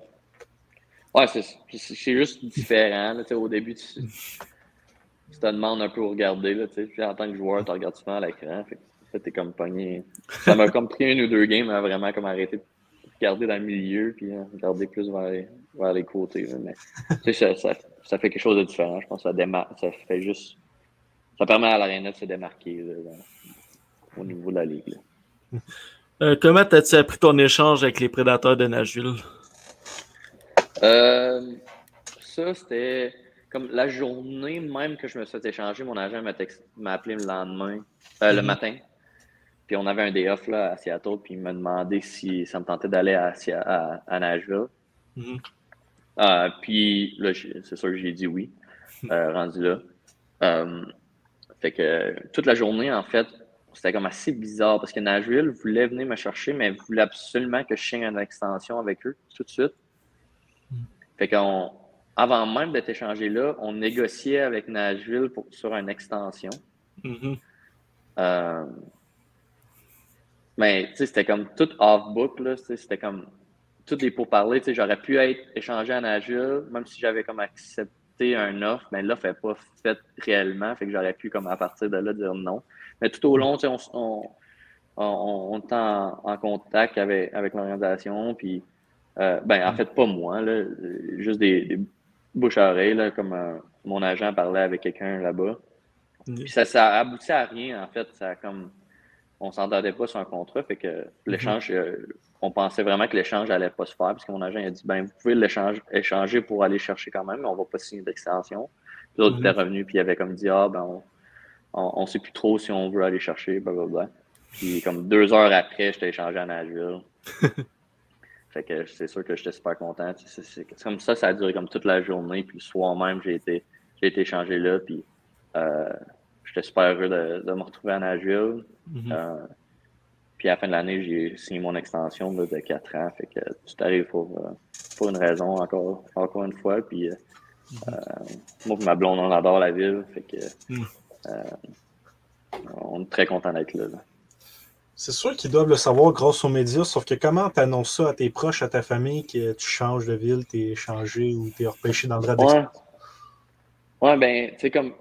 Ouais, c'est juste différent. Là, au début, tu, tu, te demandes un peu où regarder. Là, puis en tant que joueur, tu regardes souvent à l'écran. Fait, t'es comme pogné. Ça m'a comme pris une ou deux games à vraiment comme arrêter garder dans le milieu, puis hein, regarder plus vers les, vers les côtés. Mais ça, ça, ça, fait quelque chose de différent. Je pense que ça, démar ça fait juste. Ça permet à l'aréna de se démarquer au niveau de la ligue.
Euh, comment as-tu appris ton échange avec les prédateurs de Nashville?
Euh, ça, c'était comme la journée même que je me suis échangé, mon agent m'a appelé le lendemain, euh, le mm-hmm. matin. Puis on avait un day off là, à Seattle, puis il m'a demandé si ça me tentait d'aller à, à, Nashville. Mm-hmm. Euh, puis là, c'est sûr que j'ai dit oui, euh, rendu là. Euh, fait que toute la journée, en fait, c'était comme assez bizarre parce que Nashville voulait venir me chercher, mais voulait absolument que je signe une extension avec eux tout de suite. Mm. Fait qu'on, avant même d'être échangé là, on négociait avec Nashville pour, sur une extension. Mm-hmm. Mais c'était comme tout off-book, c'était comme tout des pourparlers. J'aurais pu être échangé à Nashville, même si j'avais comme accepté un offre, mais l'offre n'est pas faite réellement, fait que j'aurais pu comme à partir de là dire non. Mais tout au long, on, on, on, on, est en, contact avec, avec l'organisation, puis euh, ben en fait pas moi, là, juste des, des bouche à oreille, là, comme euh, mon agent parlait avec quelqu'un là-bas. Puis ça, ça aboutit à rien, en fait. Ça a comme on s'entendait pas sur un contrat, fait que l'échange, mhm. euh, on pensait vraiment que l'échange allait pas se faire, parce que mon agent a dit ben vous pouvez l'échange échanger pour aller chercher quand même, mais on va pas signer d'extension. Puis l'autre était mhm. revenu, puis il avait comme dit Ah ben on, on, sait plus trop si on veut aller chercher, blablabla. Puis comme deux heures après, j'étais échangé à Nashville. fait que c'est sûr que j'étais super content. C'est comme ça, ça a duré comme toute la journée, puis le soir même, j'ai été, j'ai été échangé là, puis euh, j'étais super heureux de, de, me retrouver à Nashville. Mhm. Euh, puis à la fin de l'année, j'ai signé mon extension de 4 ans. Fait que tout arrive pour, euh, pour une raison, encore, encore une fois. Puis euh, mhm. moi, ma blonde, on adore la ville. Fait que mhm. on est très content d'être là.
C'est sûr qu'ils doivent le savoir grâce aux médias, sauf que comment tu annonces ça à tes proches, à ta famille, que tu changes de ville, tu es changé ou tu es repêché dans le droit
ouais. ouais, ben, tu sais, comme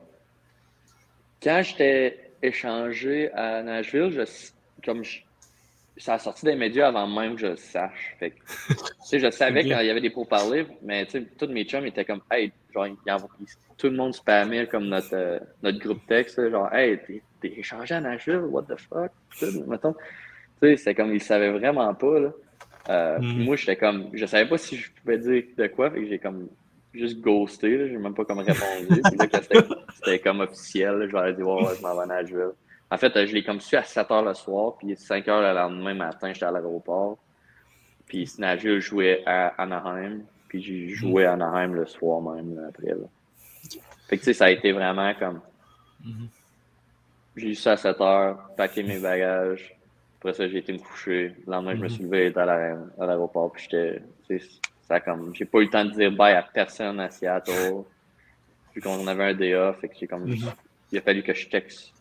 quand j'étais échangé à Nashville, je, comme ça a sorti des médias avant même que je le sache. Fait je savais quand il y avait des pourparlers, mais tous mes chums étaient comme Hey, genre, tout le monde spammait comme notre, euh, notre groupe texte, genre Hey, t'es échangé à Nashville, what the fuck? C'est comme ils savaient vraiment pas. Là. Euh, mm. Moi, j'étais comme je savais pas si je pouvais dire de quoi, fait que j'ai comme juste ghosté. J'ai même pas comme répondu. c'était comme officiel. je leur ai dit, ouais, je m'en vais à. En fait, je l'ai comme su à 7 h le soir, puis 5 h le lendemain matin, j'étais à l'aéroport. Puis Nashville jouait à Anaheim, puis j'ai joué à Anaheim le soir même après. Fait que tu sais, ça a été vraiment comme. J'ai eu ça à 7 h, paqué mes bagages. Après ça, j'ai été me coucher. Le lendemain, je me suis levé, j'étais à l'aéroport, puis j'étais. Ça comme, j'ai pas eu le temps de dire bye à personne à Seattle. Vu qu'on avait un off, fait que j'ai comme, mhm. il a fallu que je texte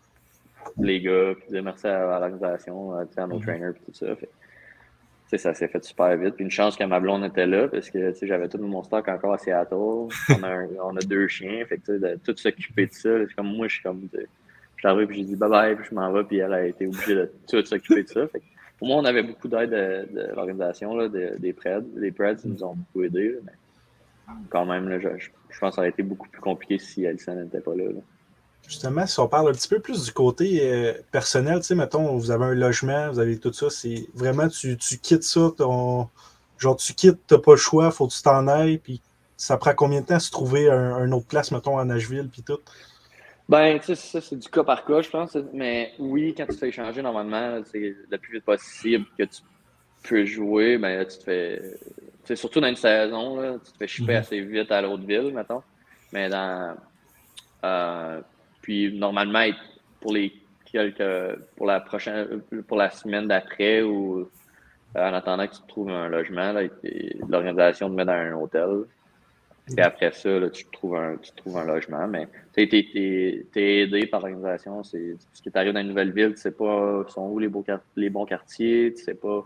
les gars, puis dire merci à, l'organisation, à, nos mhm. trainers, puis tout ça. ça s'est fait super vite. Puis une chance que ma blonde était là parce que j'avais tout mon stock encore à Seattle. On a, on a deux chiens. Fait que de tout s'occuper de ça. comme moi, je suis comme. Je suis arrivé puis j'ai dit bye bye, puis je m'en vais, puis elle a été obligée de tout s'occuper de ça. Fait pour moi, on avait beaucoup d'aide de, l'organisation, de, des Preds. Les Preds nous ont beaucoup aidés. mais quand même, je, pense que ça aurait été beaucoup plus compliqué si Alison n'était pas là.
Justement, si on parle un petit peu plus du côté euh, personnel, tu sais, mettons, vous avez un logement, vous avez tout ça, c'est vraiment, tu, tu quittes ça, ton, genre, tu quittes, t'as pas le choix, faut que tu t'en ailles, puis ça prend combien de temps à se trouver un, autre place, mettons, à Nashville, puis tout?
Ben, tu sais, ça, c'est du cas par cas, je pense, mais oui, quand tu te fais échanger, normalement, c'est le plus vite possible que tu peux jouer, ben, tu te fais, tu surtout dans une saison, là, tu te fais chipper mm-hmm. assez vite à l'autre ville, mettons, mais dans... Euh, puis normalement, pour les quelques pour la prochaine pour la semaine d'après ou en attendant que tu trouves un logement, l'organisation te met dans un hôtel. Et après ça, tu, trouves un, tu trouves un logement. Mais tu es, aidé par l'organisation. Ce qui t'arrive dans une nouvelle ville, tu sais pas sont où les, les bons quartiers, tu sais pas.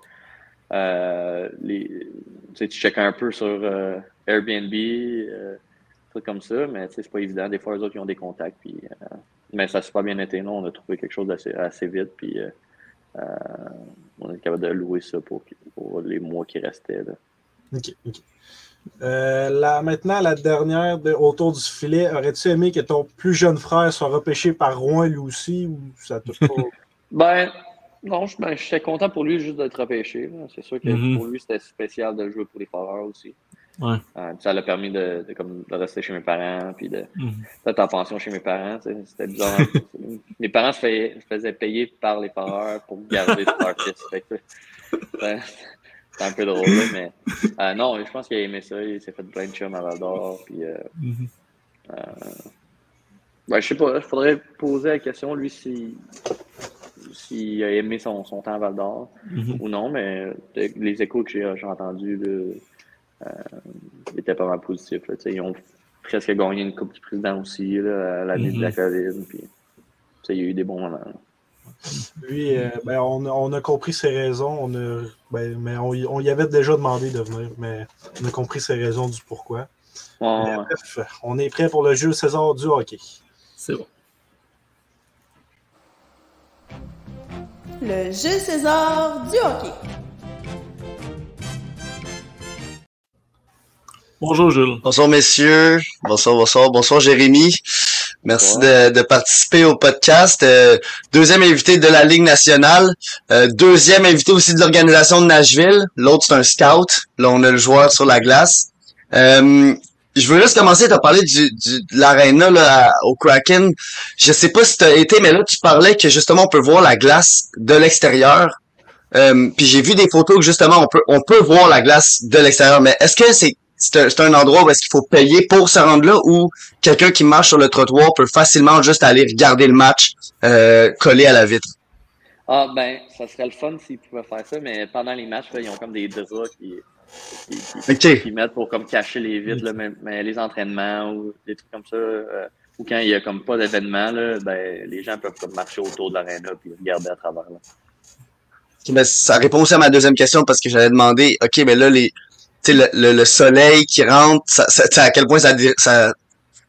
Euh, les, tu checkes un peu sur euh, Airbnb. Euh, trucs comme ça, mais c'est pas évident. Des fois, les autres, ils ont des contacts. Puis, euh, mais ça s'est pas bien été. Non, on a trouvé quelque chose d'assez assez vite. Puis, euh, euh, on est capable de louer ça pour, pour les mois qui restaient. Là.
Ok. Là, maintenant, la dernière de, autour du filet, aurais-tu aimé que ton plus jeune frère soit repêché par Rouen lui aussi ou ça t'a pas.
ben, non, je, ben, suis content pour lui juste d'être repêché. C'est sûr que mm-hmm. pour lui, c'était spécial de jouer pour les Foreurs aussi.
Ouais.
Euh, ça l'a permis de, de, comme, de rester chez mes parents, puis de mm. d'être en pension chez mes parents. C'était bizarre. mes parents se, faisaient payer par les parents pour garder leur fils. C'est un peu drôle, mais euh, non, je pense qu'il a aimé ça. Il s'est fait plein de chums à Val d'Or. Puis, euh, mm-hmm. euh, ouais, je sais pas, il faudrait poser la question, lui, s'il si, a aimé son, son temps à Val d'Or mm-hmm. ou non, mais les échos que j'ai entendus, était pas mal positif. ils ont presque gagné une Coupe du Président aussi là, à l'année de la mhm. COVID. Puis, il y a eu des bons moments.
Lui, euh, ben, on, on, a compris ses raisons. On a, ben, mais on, on, y avait déjà demandé de venir, mais on a compris ses raisons du pourquoi. bref, on est prêt pour le jeu César du hockey.
C'est bon.
Le jeu César du hockey.
Bonjour Jules.
Bonsoir messieurs. Bonsoir, bonsoir, bonsoir Jérémy. Merci de, participer au podcast. Euh, deuxième invité de la Ligue nationale. Euh, deuxième invité aussi de l'organisation de Nashville. L'autre, c'est un scout. Là, on a le joueur sur la glace. Euh, je veux juste commencer à parler du, du, de l'aréna au Kraken. Je sais pas si tu as été, mais là, tu parlais que justement, on peut voir la glace de l'extérieur. puis j'ai vu des photos que justement, on peut, on peut voir la glace de l'extérieur. Mais est-ce que c'est c'est un endroit où est-ce qu'il faut payer pour se rendre là ou quelqu'un qui marche sur le trottoir peut facilement juste aller regarder le match euh, collé à la vitre?
Ah ben, ça serait le fun s'ils pouvaient faire ça, mais pendant les matchs, ils ont comme des draps qui, qui, mettent pour comme cacher les vitres, mais, les entraînements ou des trucs comme ça. Euh, ou quand il y a comme pas d'événement, ben, les gens peuvent comme marcher autour de l'aréna et regarder à travers là.
Ben, ça répond aussi à ma deuxième question parce que j'avais demandé, OK, mais là, les, le, le, le, soleil qui rentre, ça, ça, à quel point ça, ça,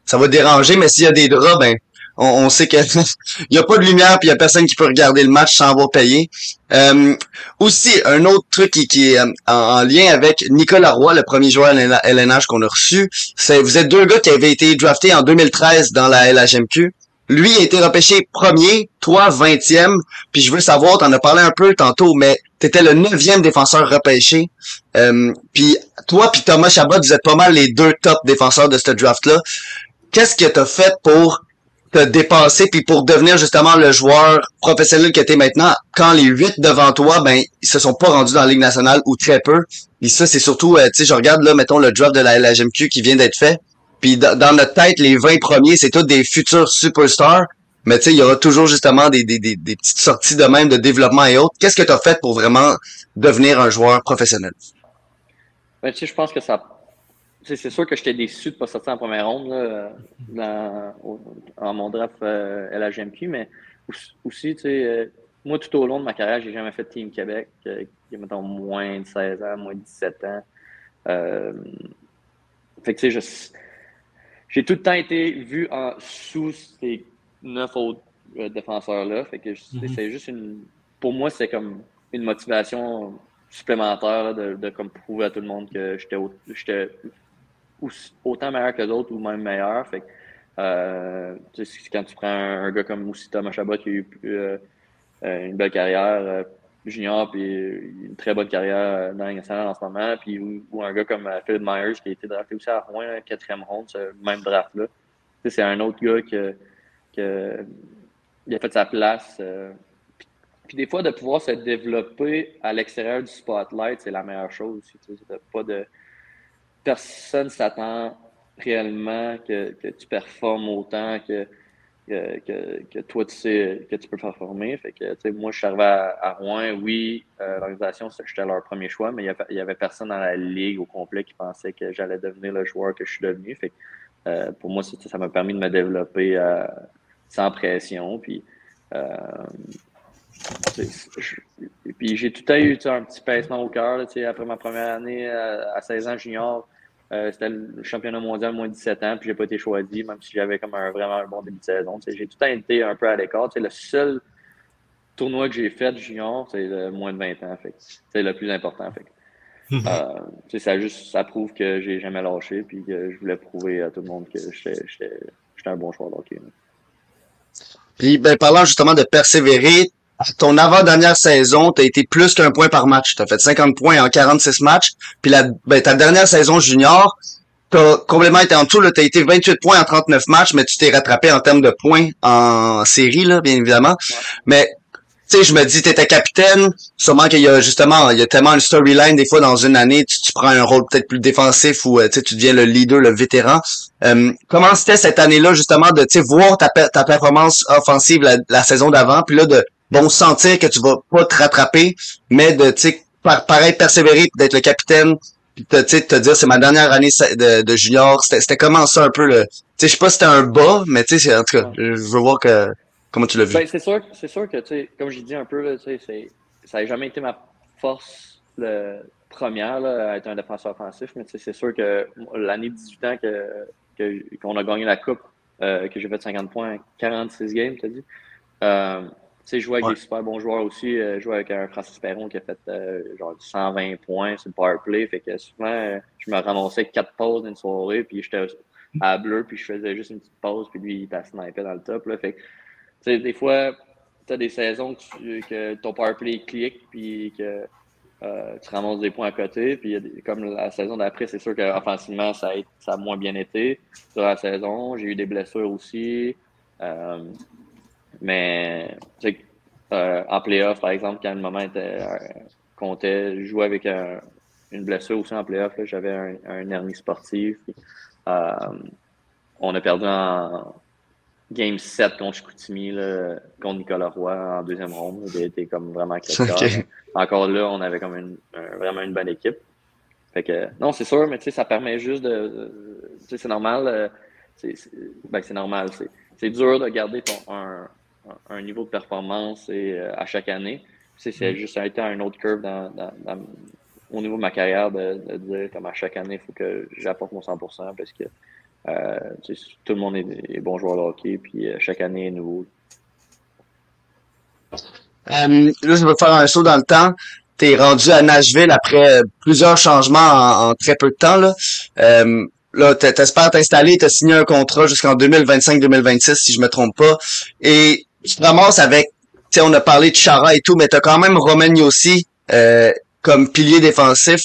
ça va déranger, mais s'il y a des draps, ben on, on sait qu'il n'y a pas de lumière puis il y a personne qui peut regarder le match sans avoir payé. Euh, aussi, un autre truc qui, qui est euh, en, lien avec Nicolas Roy, le premier joueur LNH qu'on a reçu, c'est vous êtes deux gars qui avaient été draftés en 2013 dans la LHMQ. Lui a été repêché premier, toi vingtième. Puis je veux savoir, t'en as parlé un peu tantôt, mais t'étais le neuvième défenseur repêché. Euh, puis toi puis Thomas Chabot, vous êtes pas mal les deux top défenseurs de ce draft-là. Qu'est-ce que t'as fait pour te dépasser puis pour devenir justement le joueur professionnel que t'es maintenant quand les huit devant toi ben ils se sont pas rendus dans la Ligue nationale ou très peu? Et ça c'est surtout euh, tu sais je regarde là mettons le draft de la LHMQ qui vient d'être fait puis dans notre tête, les 20 premiers, c'est tous des futurs superstars. Mais tu sais, il y aura toujours justement des, des, des, petites sorties de même de développement et autres. Qu'est-ce que tu as fait pour vraiment devenir un joueur professionnel?
Ben, tu sais, je pense que ça. C'est sûr que j'étais déçu de pas sortir en première ronde là, dans, en mon draft euh, LHMQ, mais aussi, tu sais, euh, moi, tout au long de ma carrière, j'ai jamais fait Team Québec, euh, qui est, mettons, moins de 16 ans, moins de 17 ans. Euh, fait que, tu sais, j'ai tout le temps été vu en, sous ces neuf autres euh, défenseurs-là. Fait que,
Mhm.
c'est juste une. Pour moi, c'est comme une motivation supplémentaire là, de, de comme prouver à tout le monde que j'étais j'étais autant meilleur que d'autres ou même meilleur. Fait que, euh, quand tu prends un, un gars comme aussi Thomas Chabot qui a eu euh, euh, une belle carrière euh, junior puis une très bonne carrière dans la en ce moment, puis ou, un gars comme euh, Philip Myers qui a été drafté aussi à Rouen, euh, quatrième ronde, ce même draft-là. C'est un autre gars que, que il a fait sa place. euh, puis, des fois, de pouvoir se développer à l'extérieur du spotlight, c'est la meilleure chose aussi. T'as Pas de, personne s'attend réellement que, que tu performes autant que, que, toi, tu sais que tu peux performer. Fait que, moi, je suis arrivé à, à Rouen. Oui, euh, l'organisation, c'était- leur premier choix, mais il y avait, personne dans la ligue au complet qui pensait que j'allais devenir le joueur que je suis devenu. Fait que, euh, pour moi, ça m'a permis de me développer euh, sans pression. Puis, puis j'ai tout à eu un petit pincement au cœur. Après ma première année euh, à 16 ans junior, euh, c'était le championnat mondial moins de 17 ans, puis j'ai pas été choisi, même si j'avais comme un, vraiment un bon début de saison. J'ai tout le temps été un peu à l'écart. Le seul tournoi que j'ai fait junior, c'est le moins de 20 ans. C'est le plus important. Fait que, euh, ça, juste, ça prouve que j'ai jamais lâché, puis que je voulais prouver à tout le monde que j'étais j'étais- j'étais un bon joueur de hockey.
Puis, ben, parlant justement de persévérer, ton avant-dernière saison, t'as été plus qu'un point par match. T'as fait 50 points en 46 matchs. Puis la, ben, ta dernière saison junior, t'as complètement été en dessous. Là, t'as été 28 points en 39 matchs, mais tu t'es rattrapé en termes de points en série, là, bien évidemment. Mais tu sais, je me dis, t'étais capitaine. Sûrement qu'il y a justement, il y a tellement une storyline des fois dans une année, tu, tu prends un rôle peut-être plus défensif ou euh, tu tu deviens le leader, le vétéran. Euh, comment c'était cette année-là justement de tu sais, voir ta, ta performance offensive la, la saison d'avant, puis là de bon sentir que tu vas pas te rattraper, mais de tu par, pareil persévérer, d'être le capitaine, puis sais, te dire c'est ma dernière année de, de junior. C'était c'était comment ça un peu le, tu sais, je sais pas si c'était un bas, mais tu sais, c'est- en tout cas, je veux voir que comment tu l'as vu.
Ben, c'est sûr, c'est sûr que, tu sais, comme j'ai dit un peu, là, ça n'a jamais été ma force le, première là, à être un défenseur offensif, mais c'est sûr que l'année de 18 ans que, que- qu'on a gagné la Coupe, euh, que j'ai fait 50 points, 46 games, tu as dit. Euh, sais, je jouais avec
Ouais.
des super bons joueurs aussi. Euh, je jouais avec un Francis Perron qui a fait euh, genre 120 points sur le power play. Fait que souvent, je me ramassais quatre pauses dans une soirée, puis j'étais à bleu, puis je faisais juste une petite pause, puis lui, il t'a snipé dans le top. Là. Fait que, tu sais, des fois, tu as des saisons que, tu- que ton power play clique, puis que euh, tu ramasses des points à côté. Puis comme la saison d'après, c'est sûr qu'offensivement, ça ça a moins bien été sur la saison. J'ai eu des blessures aussi. Euh, mais euh, en playoff, par exemple, quand le moment était euh, comptait, je jouais avec un- une blessure aussi en playoff. J'avais un, un hernie sportive. Puis, euh, on a perdu en Game 7 contre Chicoutimi, là, contre Nicolas Roy en deuxième ronde. Il était comme vraiment crève-cœur.
Ok.
Encore là, on avait comme une, un- vraiment une bonne équipe. Fait que, non, c'est sûr, mais ça permet juste de. de- tu sais, c'est normal. euh, c'est, ben, c'est normal. C'est, c'est dur de garder ton, un, un- niveau de performance et, euh, à chaque année. Tu sais, c'est juste ça a été un autre curve dans, dans- dans- au niveau de ma carrière de, de dire comme à chaque année, il faut que j'apporte mon 100% parce que euh, tu tout le monde est, est bon joueur de hockey, puis euh, chaque année est nouveau.
Euh, là, je veux faire un saut dans le temps. T'es rendu à Nashville après plusieurs changements en, en très peu de temps. Là, euh, là t'es- t'espères t'installer, t'as signé un contrat jusqu'en 2025-2026, si je me trompe pas. Et tu te ramasses avec, tu sais, on a parlé de Chara et tout, mais t'as quand même Romain aussi euh, comme pilier défensif.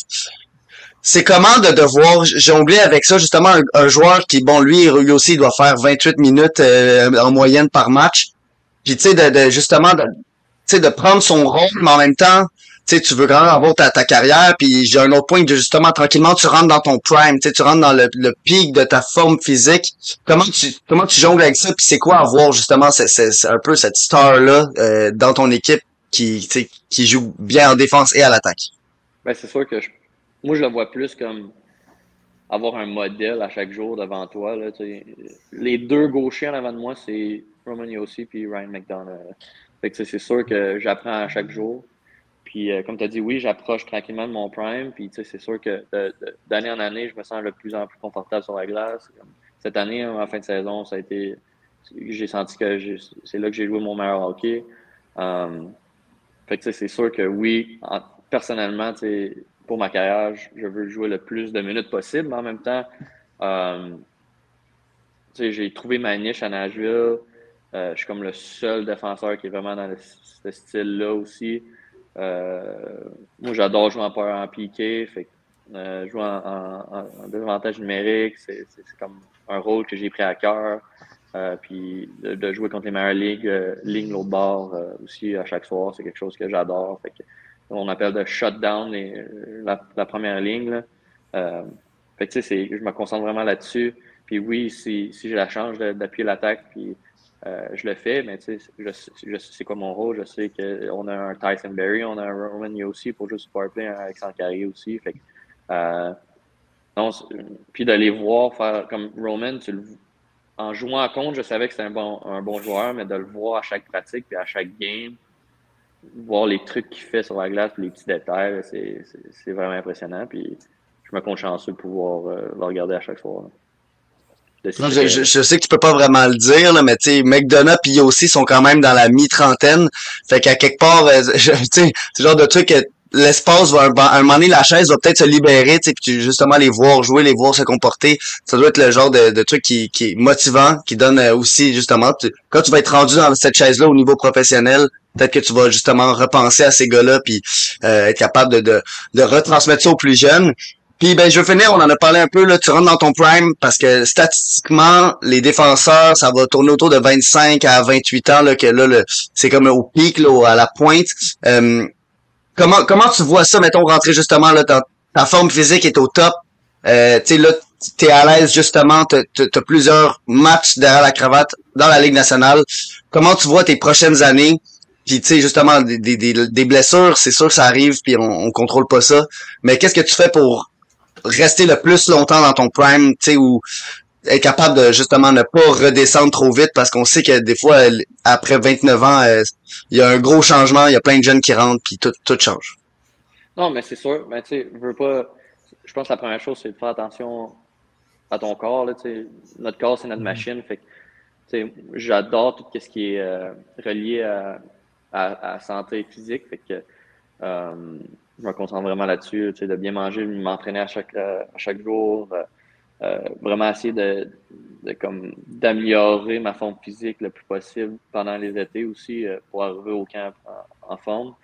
C'est comment de devoir jongler avec ça, justement, un, joueur qui, bon, lui, lui aussi, doit faire 28 minutes euh, en moyenne par match. Puis, tu sais, de, de, justement, de, sais, de prendre son rôle, mais en même temps, tu sais, tu veux quand même avoir ta, ta carrière, puis j'ai un autre point de justement, tranquillement, tu rentres dans ton prime, tu sais, tu rentres dans le, le pic de ta forme physique. Comment tu comment tu jongles avec ça, puis c'est quoi avoir justement c'est, c'est, un peu cette star-là euh, dans ton équipe qui, qui joue bien en défense et à l'attaque?
Ben, c'est sûr que je- moi, je le vois plus comme avoir un modèle à chaque jour devant toi. Là, les deux gauchers en avant de moi, c'est Roman Yossi puis Ryan McDonough. C'est sûr que j'apprends à chaque jour. Puis euh, comme tu as dit, oui, j'approche tranquillement de mon prime. Puis c'est sûr que d'année en année, je me sens de plus en plus confortable sur la glace. Cette année, en fin de saison, ça a été. J'ai senti que c'est là que j'ai joué mon meilleur hockey. Um, fait que c'est sûr que oui, personnellement, pour ma carrière, je veux jouer le plus de minutes possible, mais en même temps, um, j'ai trouvé ma niche à Nashville. Euh, je suis comme le seul défenseur qui est vraiment dans ce style-là aussi. Euh, moi, j'adore jouer en power en piqué. Euh, jouer en, désavantage numérique, c'est comme un rôle que j'ai pris à cœur. puis de, jouer contre les meilleures ligues, ligne l'autre bord aussi à chaque soir, c'est quelque chose que j'adore. On appelle de shutdown la, la, première ligne. fait je me concentre vraiment là-dessus. Puis oui, si, si j'ai la chance d'appuyer l'attaque, puis euh, je le fais, mais tu sais, je, je, c'est quoi mon rôle. Je sais qu'on a un Tyson Berry, on a un Roman aussi pour juste powerplay, un Alexandre Carré aussi. Euh, puis d'aller voir faire comme Roman, en jouant à compte, je savais que c'était un bon, un bon joueur, mais de le voir à chaque pratique puis à chaque game, voir les trucs qu'il fait sur la glace, les petits détails, c'est, vraiment impressionnant. Puis je me compte chanceux de pouvoir euh, le regarder à chaque soir
je, sais que tu peux pas vraiment le dire, là, mais tu sais, McDonough et aussi sont quand même dans la mi-trentaine. Fait qu'à quelque part, euh, tu sais, c'est le genre de truc que l'espace va un, moment donné, la chaise va peut-être se libérer, tu sais, puis justement les voir jouer, les voir se comporter. Ça doit être le genre de, truc qui, qui est motivant, qui donne euh, aussi justement, quand tu vas être rendu dans cette chaise-là au niveau professionnel, peut-être que tu vas justement repenser à ces gars-là puis euh, être capable de, de, de retransmettre ça aux plus jeunes. Puis ben je vais finir, on en a parlé un peu là, tu rentres dans ton prime parce que statistiquement les défenseurs, ça va tourner autour de 25 à 28 ans là que là c'est comme au pic là, à la pointe. Euh, comment comment tu vois ça mettons rentrer justement là ta, ta forme physique est au top? Euh, tu sais là t'es à l'aise justement, t'as as plusieurs matchs derrière la cravate dans la Ligue nationale. Comment tu vois tes prochaines années? Puis tu sais justement des, des, des blessures, c'est sûr que ça arrive puis on, on contrôle pas ça. Mais qu'est-ce que tu fais pour rester le plus longtemps dans ton prime, tu sais, ou être capable de justement ne pas redescendre trop vite parce qu'on sait que des fois, après 29 ans, euh, il y a un gros changement, il y a plein de jeunes qui rentrent, puis tout, tout change.
Non, mais c'est sûr. Mais tu sais, veux pas. Je pense que la première chose, c'est de faire attention à ton corps. Là, notre corps, c'est notre mm-hmm. machine. Fait que, j'adore tout ce qui est euh, relié à, à, santé physique. Fait que, euh, je me concentre vraiment là-dessus, tu sais, de bien manger, de m'entraîner à chaque, euh, à chaque jour, euh, euh, vraiment essayer de, de comme d'améliorer ma forme physique le plus possible pendant les étés aussi pour arriver au camp en, forme.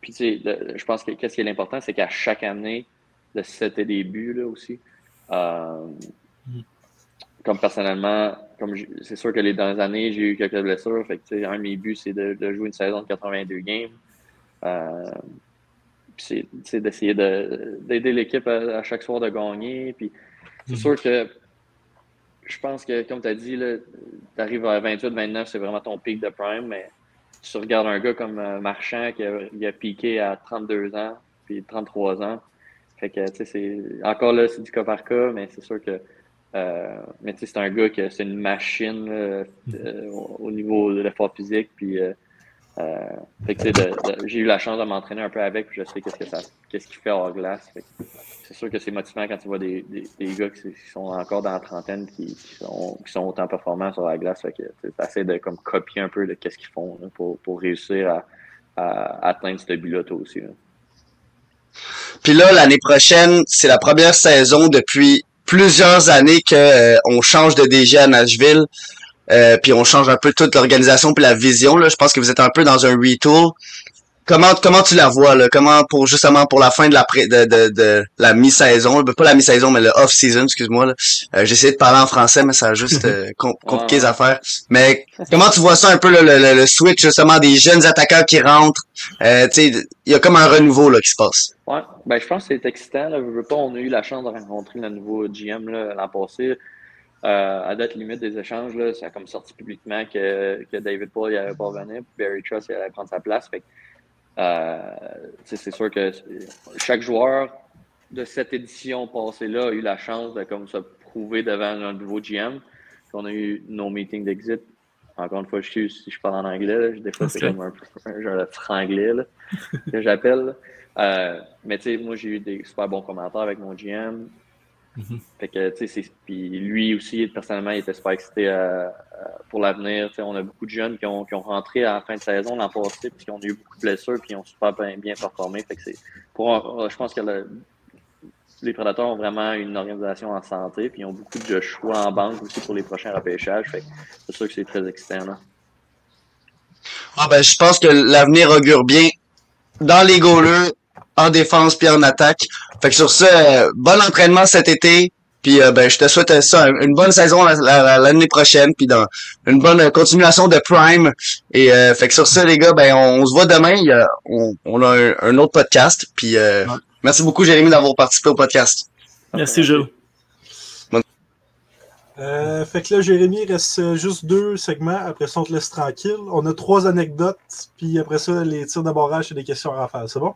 puis tu sais, je pense que qu'est-ce qui est l'important, c'est qu'à chaque année de cet début là aussi. comme personnellement, comme c'est sûr que les dernières années, j'ai eu quelques blessures. Fait que, un de mes buts, c'est de, de, jouer une saison de 82 games. Euh, c'est d'essayer d'aider l'équipe à, chaque soir de gagner. Puis c'est mhm. sûr que je pense que, comme tu as dit, tu arrives à 28-29, c'est vraiment ton pic de prime, mais tu regardes un gars comme euh, Marchand qui a, piqué à 32 ans, puis 33 ans. Fait que, tu sais, encore là, c'est du cas par cas, mais c'est sûr que euh, mais tu sais, c'est un gars qui c'est une machine mhm. au niveau de l'effort physique, puis euh, j'ai eu la chance de m'entraîner un peu avec, puis je sais qu'est-ce que qu'il fait hors glace. C'est sûr que c'est motivant quand tu vois des, gars qui, sont encore dans la trentaine qui, sont, autant performants sur la glace. Fait que tu essaies de copier un peu de qu'est-ce qu'ils font pour, réussir à, atteindre ce but-là toi aussi.
Puis là, l'année prochaine, c'est la première saison depuis plusieurs années qu'on euh, change de DG à Nashville. Euh, puis on change un peu toute l'organisation puis la vision. Là. Je pense que vous êtes un peu dans un retool. Comment comment tu la vois là? Comment pour justement pour la fin de la de, de, de la mi-saison, pas la mi-saison mais le off-season, excuse-moi. Euh, j'ai essayé de parler en français mais ça a juste euh, compliqué les affaires. Mais comment tu vois ça un peu le, le, switch justement des jeunes attaquants qui rentrent? Euh, Tu sais, il y a comme un renouveau là qui se passe.
Ouais, ben je pense que c'est excitant. Là. Je veux pas, on a eu la chance de rencontrer le nouveau GM l'an passé. Euh, à date limite des échanges, là, ça a comme sorti publiquement que, que David Paul n'allait pas revenir, Barry Truss allait prendre sa place. Euh, c'est sûr que chaque joueur de cette édition passée-là a eu la chance de comme se prouver devant un nouveau GM. qu'on a eu nos meetings d'exit. Encore une fois, je suis si je parle en anglais. là. Des fois, c'est comme un, un genre de franglais là, que j'appelle. Euh, mais tu sais, moi, j'ai eu des super bons commentaires avec mon GM.
Mhm.
Fait que, tu sais, c'est- puis lui aussi, personnellement, il était super excité euh, euh, pour l'avenir. Tu sais, on a beaucoup de jeunes qui ont, qui ont rentré à la fin de saison l'an passé, puis qui ont eu beaucoup de blessures, puis qui ont super bien, bien performé. Fait que c'est, pour, un- je pense que le- les Prédateurs ont vraiment une organisation en santé, puis ils ont beaucoup de choix en banque aussi pour les prochains repêchages. Fait que c'est sûr que c'est très excitant. Là.
Ah ben, je pense que l'avenir augure bien dans les goalers, en défense puis en attaque. Fait que sur ça, euh, bon entraînement cet été. Puis euh, ben, je te souhaite ça, une bonne saison la- la- l'année prochaine, puis dans une bonne continuation de Prime. Et euh, fait que sur ça, les gars, ben on, se voit demain. Il y a- on, on a un, un autre podcast. Puis euh,
Ouais.
merci beaucoup, Jérémy, d'avoir participé au podcast.
Merci, Jules.
Euh, fait que là, Jérémy, il reste juste deux segments. Après ça, on te laisse tranquille. On a trois anecdotes. Puis après ça, les tirs de barrage et des questions à rafale. C'est bon?